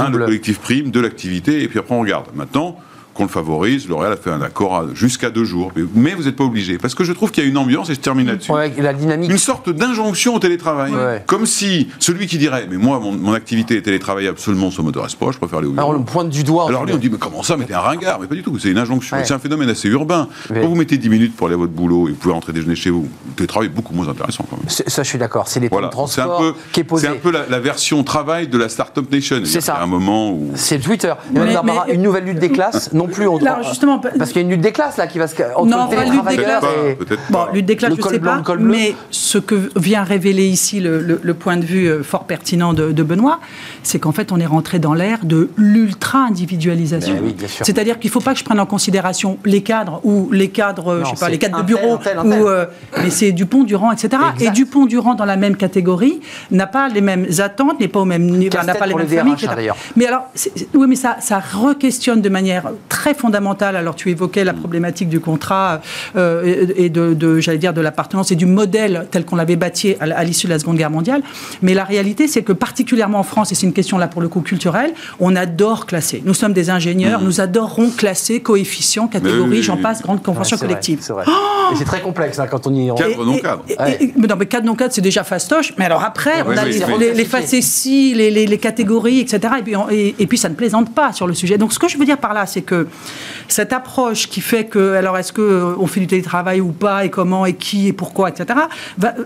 Un, le collectif prime, de l'activité, et puis après on regarde. Maintenant, qu'on le favorise, L'Oréal a fait un accord jusqu'à deux jours. Mais, mais vous n'êtes pas obligé. Parce que je trouve qu'il y a une ambiance, et je termine là-dessus, Ouais, la dynamique. une sorte d'injonction au télétravail. Ouais. Comme si celui qui dirait, mais moi, mon, mon activité est télétravaillable seulement, ça m'intéresse pas, je préfère aller au bureau. Alors, on le pointe du doigt. Alors lui, on dit, mais comment ça, mais t'es un ringard Mais pas du tout, c'est une injonction. Ouais. C'est un phénomène assez urbain. Quand vous mettez 10 minutes pour aller à votre boulot et vous pouvez rentrer déjeuner chez vous, le télétravail est beaucoup moins intéressant quand même. Ça, je suis d'accord. C'est les Voilà, de c'est un transport peu, qui est posé. c'est un peu la, la version travail de la Startup Nation. C'est ça. Un moment où... C'est Twitter. Mais- mais- une nouvelle lutte des classes? Non plus. On justement, parce qu'il y a une lutte des classes là qui va se entre Non, le enfin, lutte des télétravailleur classes- et- Peut-être Bon, pas. lutte des classes, Le je col sais blanc, pas, le mais ce que vient révéler ici le, le- le point de vue euh, fort pertinent de, de Benoît, c'est qu'en fait, on est rentré dans l'ère de l'ultra-individualisation. Ben oui, bien sûr. C'est-à-dire qu'il ne faut pas que je prenne en considération les cadres ou les cadres, Non, je sais pas, les cadres de bureau, ou, euh, mais c'est Dupont, Durand, etc. Exact. Et Dupont, Durand, dans la même catégorie, n'a pas les mêmes attentes, n'est pas au même niveau, n'a pas les mêmes les familles, hein. Mais alors, oui, mais ça, ça re-questionne de manière très fondamentale. Alors, tu évoquais la problématique du contrat euh, et de, de, j'allais dire, de l'appartenance et du modèle tel qu'on l'avait bâti à, l'issue de la Seconde Guerre mondiale. Mais la réalité, c'est que particulièrement en France, et c'est une question là pour le coup culturelle, on adore classer. Nous sommes des ingénieurs, nous adorons classer coefficients, catégories, j'en passe, grande Ouais, convention c'est vrai, collective. C'est. Et c'est très complexe hein, quand on y. on- Cadre non cadre. Et- et- Ouais. et- mais non, mais cadre non cadre, c'est déjà fastoche. Mais alors après, on oui, a oui, les, oui. les, les facéties, les, les- les catégories, etc. Et puis, on- et, et puis, ça ne plaisante pas sur le sujet. Donc, ce que je veux dire par là, c'est que cette approche qui fait que, alors, est-ce qu'on fait du télétravail ou pas, et comment, et qui, et pourquoi, etc.,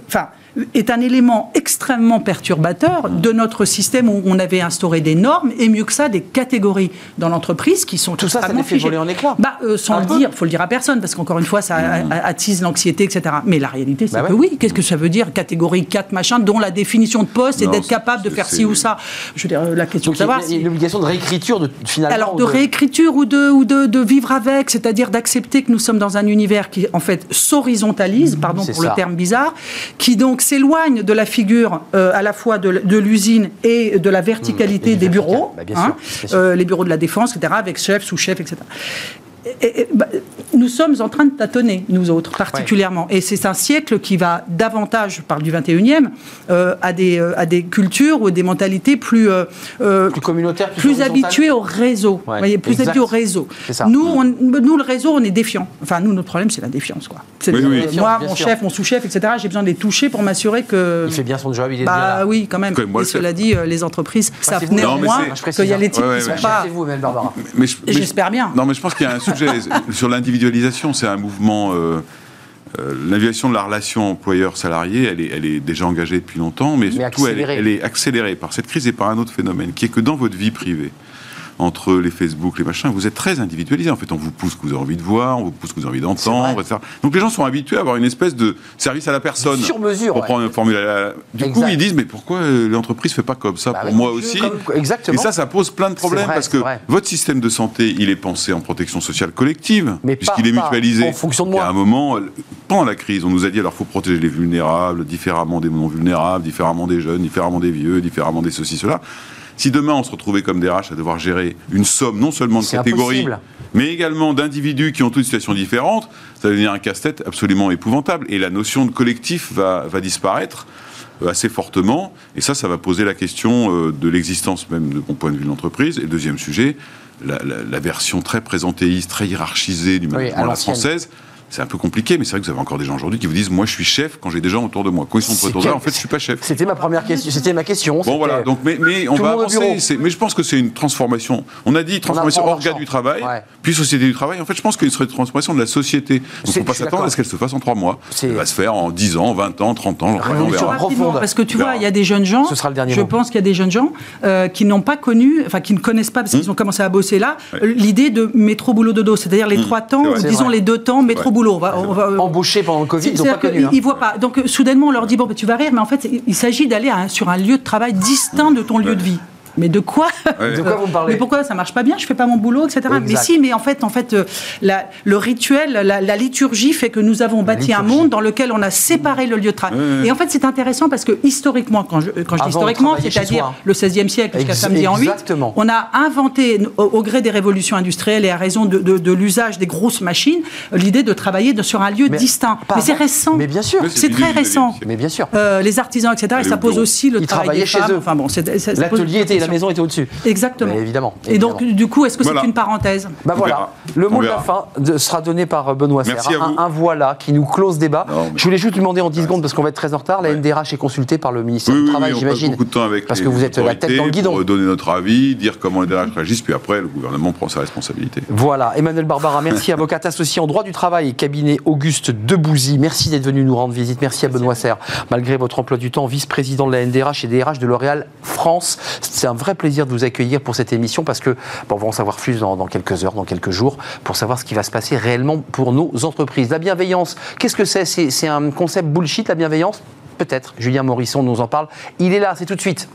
enfin, est un élément extrêmement perturbateur de notre système où on avait instauré des normes et mieux que ça des catégories dans l'entreprise qui sont Tout ça, ça les fait voler en éclats. Bah, euh, sans Un le peu. dire, faut le dire à personne parce qu'encore une fois, ça a- attise l'anxiété, etc. Mais la réalité, c'est Bah que ouais. oui. Qu'est-ce que ça veut dire catégorie 4 machin dont la définition de poste est Non, d'être capable de faire ci ou ça. Je veux dire, euh, la question Donc de savoir. il y a une obligation de réécriture de finalement. alors de réécriture ou de, ou de, de vivre avec, c'est-à-dire d'accepter que nous sommes dans un univers qui en fait s'horizontalise, pardon C'est pour ça. le terme bizarre, qui donc s'éloigne de la figure euh, à la fois de, l'usine et de la verticalité Mmh, des bureaux. Bah, bien hein, sûr, bien sûr. euh, les bureaux de la défense, etc., avec chef, sous-chef, etc. Et- et- bah, nous sommes en train de tâtonner, nous autres, particulièrement. Et c'est un siècle qui va davantage, je parle du 21e, euh, à, des, euh, à des cultures ou des mentalités plus, euh, plus communautaire, plus, plus habitués au réseau. Ouais, Vous voyez, plus exact. habitués au réseau. C'est ça. Nous, on- nous, le réseau, on est défiant. Enfin, nous, notre problème, c'est la défiance. Quoi. C'est Oui, oui. Défiance, moi, mon sûr. chef, mon sous-chef, etc., j'ai besoin de les toucher pour m'assurer que. Il fait bien son job, il est bien Bah là. oui, quand même. Moi, Et cela dit, les entreprises savent néanmoins précise, qu'il y a les hein. types Ouais, qui ouais, sont pas. C'est vous, même Barbara. J'espère bien. Non, mais je pense qu'il y a un *laughs* sujet *laughs* sur l'individualisation. C'est un mouvement. euh, euh, L'individualisation de la relation employeur-salarié, elle est, elle est déjà engagée depuis longtemps, mais, Mais surtout elle est accélérée par cette crise et par un autre phénomène, qui est que dans votre vie privée, entre les Facebook, les machins, vous êtes très individualisé. En fait, on vous pousse ce que vous avez envie de voir, on vous pousse ce que vous avez envie d'entendre, etc. Donc les gens sont habitués à avoir une espèce de service à la personne. Sur mesure. On prend une formule. à la- Du coup, ils disent mais pourquoi euh, l'entreprise fait pas comme ça Bah pour moi aussi comme- exactement. Et ça, ça pose plein de problèmes vrai, parce que vrai. votre système de santé, il est pensé en protection sociale collective, puisqu'il est mutualisé. en fonction de Il y a moi. un moment, pendant la crise, on nous a dit alors faut protéger les vulnérables différemment des non vulnérables, différemment des jeunes, différemment des vieux, différemment des ceci cela. Si demain on se retrouvait comme des RH à devoir gérer une somme non seulement de catégories, impossible. mais également d'individus qui ont toutes une situation différente, ça va devenir un casse-tête absolument épouvantable. Et la notion de collectif va, va disparaître euh, assez fortement. Et ça, ça va poser la question euh, de l'existence même de mon point de vue de l'entreprise. Et le deuxième sujet, la, la- la version très présentéiste, très hiérarchisée du management à la l'ancienne. française. C'est un peu compliqué, mais c'est vrai que vous avez encore des gens aujourd'hui qui vous disent Moi, je suis chef quand j'ai des gens autour de moi. Quand ils sont pas autour de moi, en fait, je suis pas chef. C'était ma première question. C'était ma question. Bon voilà, donc mais, mais on va avancer. Mais je pense que c'est une transformation. On a dit transformation orga du travail, Ouais. puis société du travail. En fait, je pense qu'il serait une transformation de la société. Donc il ne je pas s'attendre à ce qu'elle se fasse en trois mois? Elle va se faire en 10 ans, 20 ans, 30 ans. on Révolution verra. profonde. Parce que tu On vois, il y a des jeunes gens. Ce sera le dernier Je mot. pense qu'il y a des jeunes gens euh, qui n'ont pas connu, enfin qui ne connaissent pas parce qu'ils ont commencé à bosser là, l'idée de métro boulot dodo, c'est-à-dire les trois temps, disons les deux temps métro Ouais. Boulot. On va, on va- Embauché pendant le Covid, ils n'ont pas connu. hein. ils voient pas. Donc euh, soudainement, on leur dit bon, ben, tu vas rire, mais en fait, il, s'agit d'aller sur un lieu de travail distinct de ton lieu de vie. Mais de quoi *laughs* Ouais. De quoi vous parlez Mais pourquoi ça marche pas bien Je fais pas mon boulot, etc. Mais si, mais en fait, en fait, euh, la- le rituel, la, la liturgie fait que nous avons bâti un monde dans lequel on a séparé le lieu de travail. Ouais, ouais. Et en fait, c'est intéressant parce que historiquement, quand je, quand je Avant, dis historiquement, c'est-à-dire le 16e siècle jusqu'à samedi en 8, exactement. on a inventé, au, au gré des révolutions industrielles et à raison de, de- de l'usage des grosses machines, l'idée de travailler de- sur un lieu Mais distinct. Mais c'est récent. Mais bien sûr. C'est très récent. 19e siècle. Mais bien sûr. Euh, les artisans, etc. Et ça pose aussi le Ils travail travaillaient des chez femmes. eux. Enfin bon, L'atelier était la maison était au-dessus. Exactement. Mais évidemment, Et donc, évidemment. du coup, est-ce que Voilà. c'est une parenthèse? Bah voilà, le mot de la fin sera donné par Benoît Merci Serre. à Un, vous. un voilà qui nous close débat. Non, mais- Je voulais juste lui demander en 10 secondes, parce qu'on va être très en retard, la Ouais. NDRH est consultée par le ministère Oui, du oui, Travail, oui, j'imagine. beaucoup de temps avec Parce que vous êtes la tête dans le guidon. Pour donner notre avis, dire comment les DRH réagissent, puis après, le gouvernement prend sa responsabilité. Voilà, Emmanuel Barbara, merci, *laughs* avocate associée en droit du travail et cabinet Auguste Debouzy. Merci d'être venu nous rendre visite. Merci à Benoît Serre, malgré votre emploi du temps, vice-président de la NDRH et DRH de L'Oréal France. C'est un vrai plaisir de vous accueillir pour cette émission parce que bon, on va en savoir plus dans, dans quelques heures, dans quelques jours, pour savoir ce qui va se passer réellement pour nos entreprises. La bienveillance, qu'est-ce que c'est? C'est un concept bullshit, la bienveillance? Peut-être. Julien Morisson nous en parle. Il est là, c'est tout de suite.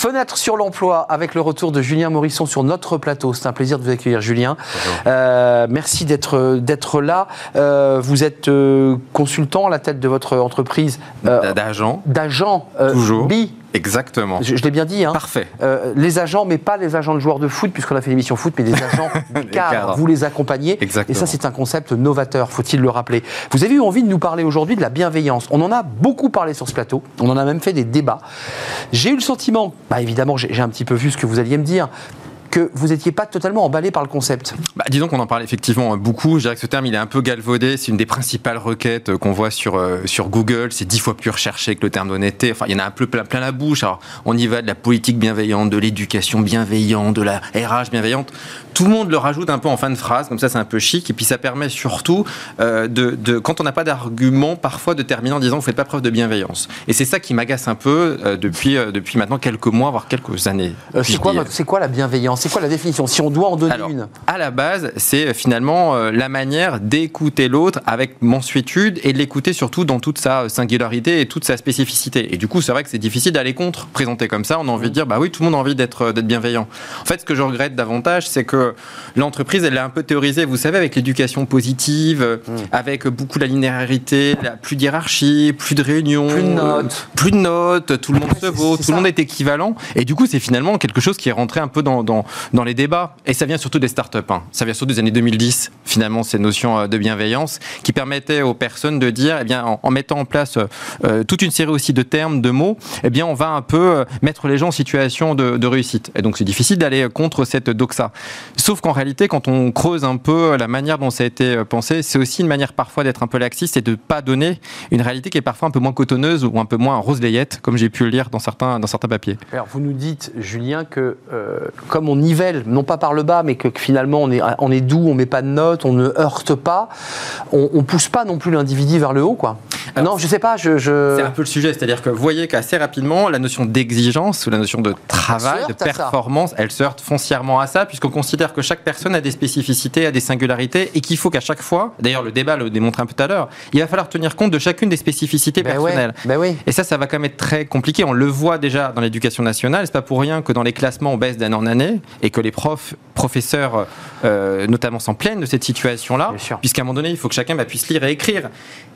Fenêtre sur l'emploi avec le retour de Julien Morisson sur notre plateau. C'est un plaisir de vous accueillir, Julien. Euh, merci d'être d'être là. Euh, vous êtes euh, consultant à la tête de votre entreprise D'agent, d'agents euh, Toujours. BI. Exactement. Je, je l'ai bien dit. Hein. Parfait. Euh, les agents, mais pas les agents de joueurs de foot, puisqu'on a fait l'émission foot, mais des agents *laughs* des cadres. cadres. Vous les accompagnez. Exactement. Et ça, c'est un concept novateur, faut-il le rappeler. Vous avez eu envie de nous parler aujourd'hui de la bienveillance. On en a beaucoup parlé sur ce plateau. On en a même fait des débats. J'ai eu le sentiment, bah évidemment, j'ai un petit peu vu ce que vous alliez me dire, que vous n'étiez pas totalement emballé par le concept. Bah, disons qu'on en parle effectivement beaucoup. Je dirais que ce terme, il est un peu galvaudé. C'est une des principales requêtes euh, qu'on voit sur, euh, sur Google. C'est dix fois plus recherché que le terme d'honnêteté. Enfin, il y en a un peu plein, plein la bouche. Alors, on y va de la politique bienveillante, de l'éducation bienveillante, de la RH bienveillante. Tout le monde le rajoute un peu en fin de phrase. Comme ça, c'est un peu chic. Et puis, ça permet surtout euh, de, de, quand on n'a pas d'argument, parfois de terminer en disant vous faites pas preuve de bienveillance. Et c'est ça qui m'agace un peu euh, depuis, depuis maintenant quelques mois, voire quelques années. C'est quoi, quoi la bienveillance C'est quoi la définition Si on doit en donner Alors, une. à la base, c'est euh, finalement euh, la manière d'écouter l'autre avec mansuétude et de l'écouter surtout dans toute sa singularité et toute sa spécificité. Et du coup, c'est vrai que c'est difficile d'aller contre, présenter comme ça. On a envie de dire, bah oui, tout le monde a envie d'être euh, bienveillant. En fait, ce que je regrette davantage, c'est que l'entreprise, elle l'a un peu théorisé, vous savez, avec l'éducation positive, euh, avec beaucoup la linéarité, la, plus d'hierarchie, plus de réunions, Plus de notes. euh, plus de notes, tout le monde se vaut, tout le monde est équivalent. Et du coup, c'est finalement quelque chose qui est rentré un peu dans, dans, dans les débats. Et ça vient surtout des startups. Hein. Ça vient surtout des années 2010, finalement, ces notions euh, de bienveillance qui permettaient aux personnes de dire, eh bien, en, mettant en place euh, toute une série aussi de termes, de mots, eh bien, on va un peu euh, mettre les gens en situation de, réussite. Et donc, c'est difficile d'aller contre cette doxa. Sauf qu'en réalité, quand on creuse un peu la manière dont ça a été euh, pensé, c'est aussi une manière parfois d'être un peu laxiste et de ne pas donner une réalité qui est parfois un peu moins cotonneuse ou un peu moins rose layette, comme j'ai pu le lire dans certains, dans certains papiers. Alors, vous nous dites, Julien, que euh, comme on nivelle, non pas par le bas, mais que, que finalement on est, on est doux, on met pas de notes, on ne heurte pas, on, on pousse pas non plus l'individu vers le haut, quoi. Alors, non, je sais pas, je. je- C'est un peu le sujet, c'est-à-dire que vous voyez qu'assez rapidement, la notion d'exigence ou la notion de travail, de performance, elle se heurte foncièrement à ça, puisqu'on considère que chaque personne a des spécificités, a des singularités, et qu'il faut qu'à chaque fois, d'ailleurs le débat le démontre un peu tout à l'heure, il va falloir tenir compte de chacune des spécificités Ben ouais, personnelles. ben oui. Et ça, ça va quand même être très compliqué. On le voit déjà dans l'éducation nationale. C'est pas pour rien que dans les classements, on baisse d'année en année et que les profs, professeurs, euh, notamment, s'en plaignent de cette situation-là. Puisqu'à un moment donné, il faut que chacun bah, puisse lire et écrire.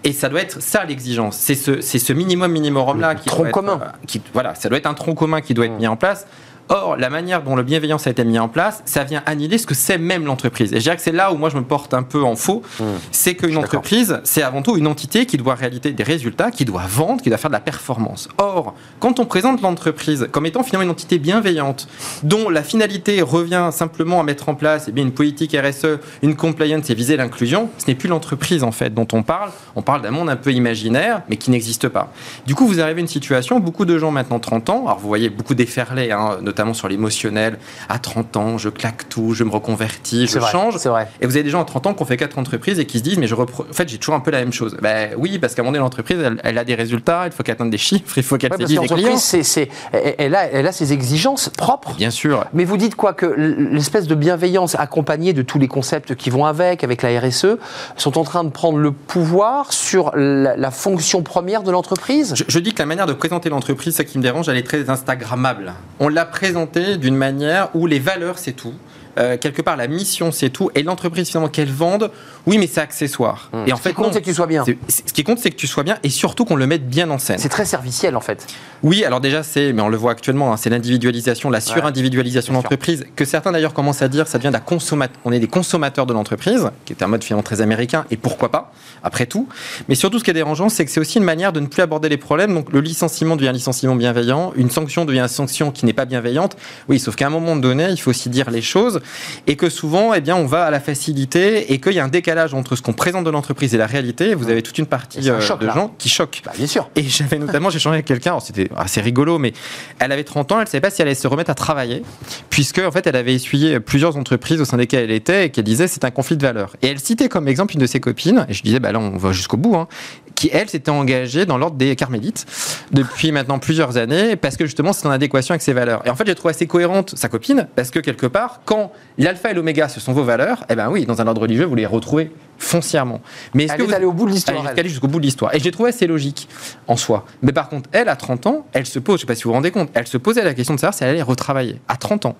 Et ça doit être ça l'exigence. C'est ce, ce minimum minimorum-là qui tronc doit être, commun. euh, qui- voilà, ça doit être un tronc commun qui doit être mis en place. Or, la manière dont le bienveillance a été mis en place, ça vient annihiler ce que c'est même l'entreprise. Et je dirais que c'est là où moi je me porte un peu en faux. C'est qu'une entreprise, c'est avant tout une entité qui doit réaliser des résultats, qui doit vendre, qui doit faire de la performance. Or, quand on présente l'entreprise comme étant finalement une entité bienveillante, dont la finalité revient simplement à mettre en place eh bien, une politique RSE, une compliance et viser l'inclusion, ce n'est plus l'entreprise en fait dont on parle. On parle d'un monde un peu imaginaire, mais qui n'existe pas. Du coup, vous arrivez à une situation, beaucoup de gens maintenant 30 ans, alors vous voyez beaucoup déferler, hein, notamment sur l'émotionnel, à 30 ans, je claque tout, je me reconvertis, je vrai, change. c'est vrai. Et vous avez des gens à 30 ans qui ont fait quatre entreprises et qui se disent mais je repre- en fait j'ai toujours un peu la même chose. Ben oui parce qu'à un moment donné l'entreprise elle, elle a des résultats, il faut qu'elle atteigne des chiffres, il faut qu'elle Ouais, des clients. c'est- elle, elle a, elle a ses exigences propres. Bien sûr. Mais vous dites quoi Que l'espèce de bienveillance accompagnée de tous les concepts qui vont avec, avec la RSE, sont en train de prendre le pouvoir sur la, la fonction première de l'entreprise? Je, je dis que la manière de présenter l'entreprise, ça qui me dérange, elle est très Instagrammable. On l'a présentée d'une manière où les valeurs c'est tout. Euh, quelque part, la mission, c'est tout. Et l'entreprise, finalement, qu'elle vende, oui, mais c'est accessoire. Et en Ce fait, qui compte, c'est que tu sois bien. Ce qui compte, c'est que tu sois bien et surtout qu'on le mette bien en scène. C'est très serviciel en fait. Oui, alors déjà, c'est, mais on le voit actuellement, hein, c'est l'individualisation, la surindividualisation de l'entreprise, que certains d'ailleurs commencent à dire, ça devient de la consommate- on est des consommateurs de l'entreprise, qui est un mode finalement très américain, et pourquoi pas, après tout. Mais surtout, ce qui est dérangeant, c'est que c'est aussi une manière de ne plus aborder les problèmes. Donc, le licenciement devient un licenciement bienveillant, une sanction devient une sanction qui n'est pas bienveillante. Oui, sauf qu'à un moment donné, il faut aussi dire les choses, et que souvent, eh bien, on va à la facilité, et qu'il y a un décalage entre ce qu'on présente de l'entreprise et la réalité. Vous avez toute une partie un euh, choc, de là. gens qui choquent. Bah, bien sûr. Et j'avais notamment, j'ai changé avec quelqu'un, c'était assez rigolo, mais elle avait 30 ans, elle ne savait pas si elle allait se remettre à travailler, puisque en fait elle avait essuyé plusieurs entreprises au sein desquelles elle était et qu'elle disait c'est un conflit de valeurs. Et elle citait comme exemple une de ses copines, et je disais bah là on va jusqu'au bout, hein, qui elle s'était engagée dans l'ordre des carmélites depuis maintenant plusieurs années, parce que justement c'est en adéquation avec ses valeurs. Et en fait j'ai trouvé assez cohérente sa copine, parce que quelque part, quand l'alpha et l'oméga ce sont vos valeurs, eh ben oui, dans un ordre religieux vous les retrouvez complete foncièrement. Mais est-ce Elle que est vous- allée au bout de l'histoire. est allée jusqu'au bout de l'histoire. Et je l'ai trouvé assez logique en soi. Mais par contre, elle, à 30 ans, elle se pose, je ne sais pas si vous vous rendez compte, elle se posait la question de savoir si elle allait retravailler à 30 ans.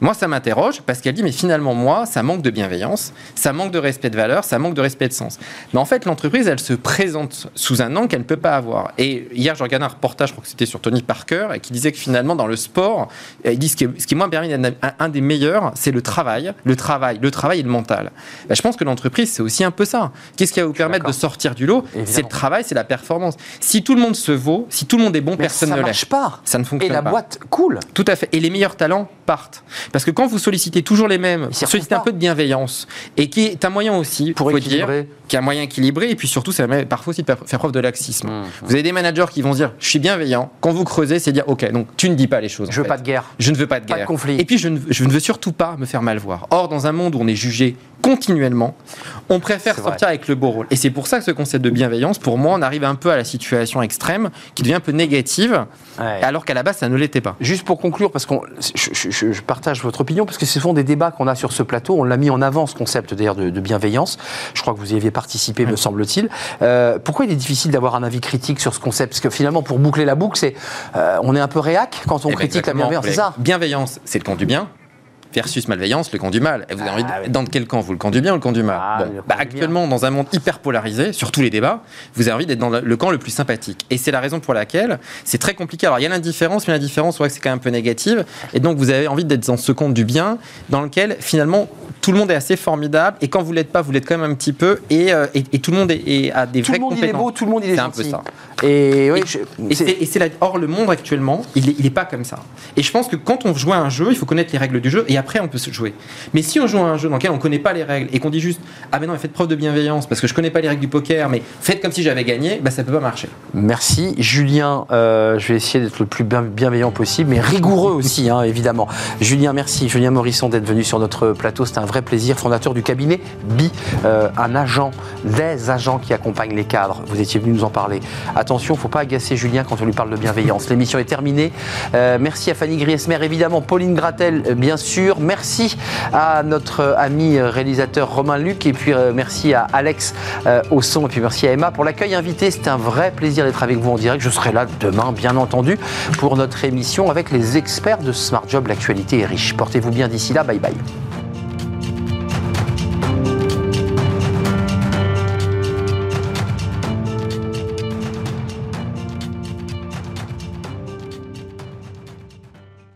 Moi, ça m'interroge parce qu'elle dit, mais finalement, moi, ça manque de bienveillance, ça manque de respect de valeur, ça manque de respect de sens. Mais en fait, l'entreprise, elle se présente sous un angle qu'elle ne peut pas avoir. Et hier, je regardais un reportage, je crois que c'était sur Tony Parker, et qui disait que finalement, dans le sport, il dit ce qui, est- ce qui moi, permis d'être un, un des meilleurs, c'est le travail, le travail, le travail et le mental. Ben, je pense que l'entreprise, c'est aussi un peu ça. Qu'est-ce qui va vous permettre de sortir du lot? C'est le travail, c'est la performance. Si tout le monde se vaut, si tout le monde est bon, Mais personne ça ne l'est. marche pas. Ça ne Et fonctionne la pas. boîte coule. Tout à fait. Et les meilleurs talents partent. Parce que quand vous sollicitez toujours les mêmes, solliciter un peu de bienveillance, et qui est un moyen aussi, Pour faut équilibrer. dire, qui est un moyen équilibré, et puis surtout, ça permet parfois aussi de faire preuve de laxisme. Mmh, Vous avez des managers qui vont dire, je suis bienveillant. Quand vous creusez, c'est dire, ok, donc tu ne dis pas les choses. Je veux fait. pas de guerre. Je ne veux pas de Pas de guerre. conflit. Et puis, je ne, je ne veux surtout pas me faire mal voir. Or, dans un monde où on est jugé continuellement, on préfère sortir avec le beau rôle. Et c'est pour ça que ce concept de bienveillance, pour moi, on arrive un peu à la situation extrême qui devient un peu négative, Ouais. alors qu'à la base, ça ne l'était pas. Juste pour conclure, parce que je, je- je- je partage votre opinion, parce que ce sont des débats qu'on a sur ce plateau. On l'a mis en avant, ce concept d'ailleurs de, de bienveillance. Je crois que vous y aviez participé, me semble-t-il. Euh, pourquoi il est difficile d'avoir un avis critique sur ce concept? Parce que finalement, pour boucler la boucle, c'est euh, on est un peu réac quand on Eh ben, critique la bienveillance, c'est ça? Bienveillance, c'est le camp du bien. Versus malveillance, le camp du mal. Et vous avez envie de- Ah, dans quel camp Vous le camp du bien ou le camp du mal Ah, Bon, camp bah, Actuellement, dans un monde hyper polarisé, sur tous les débats, vous avez envie d'être dans le, le camp le plus sympathique. Et c'est la raison pour laquelle c'est très compliqué. Alors, il y a l'indifférence, mais l'indifférence, on voit que c'est quand même un peu négative. Et donc, vous avez envie d'être dans ce camp du bien, dans lequel, finalement, tout le monde est assez formidable. Et quand vous l'êtes pas, vous l'êtes quand même un petit peu. Et, euh, et- et tout le monde est, est- a des Tout vraies le monde il est compétences. beau, tout le monde il est, C'est un peu gentil. ça. Et, oui, Et- je- Et c'est- la- or, le monde actuellement, il n'est il est pas comme ça. Et je pense que quand on joue à un jeu, il faut connaître les règles du jeu et après on peut se jouer. Mais si on joue à un jeu dans lequel on ne connaît pas les règles et qu'on dit juste Ah ben non, mais faites preuve de bienveillance parce que je connais pas les règles du poker, mais faites comme si j'avais gagné, bah ça peut pas marcher. Merci. Julien, euh, je vais essayer d'être le plus bien- bienveillant possible, mais rigoureux aussi, hein, évidemment. Julien, merci. Julien Morisson d'être venu sur notre plateau. C'est un vrai plaisir. Fondateur du cabinet BI, euh, un agent, des agents qui accompagnent les cadres. Vous étiez venu nous en parler. Attention, faut pas agacer Julien quand on lui parle de bienveillance. L'émission est terminée. Euh, merci à Fanny Griesmer, évidemment. Pauline Gratel, euh, bien sûr. Merci à notre ami réalisateur Romain Luc. Et puis merci à Alex au son. Et puis merci à Emma pour l'accueil invité. C'était un vrai plaisir d'être avec vous en direct. Je serai là demain, bien entendu, pour notre émission avec les experts de Smart Job. L'actualité est riche. Portez-vous bien d'ici là. Bye bye.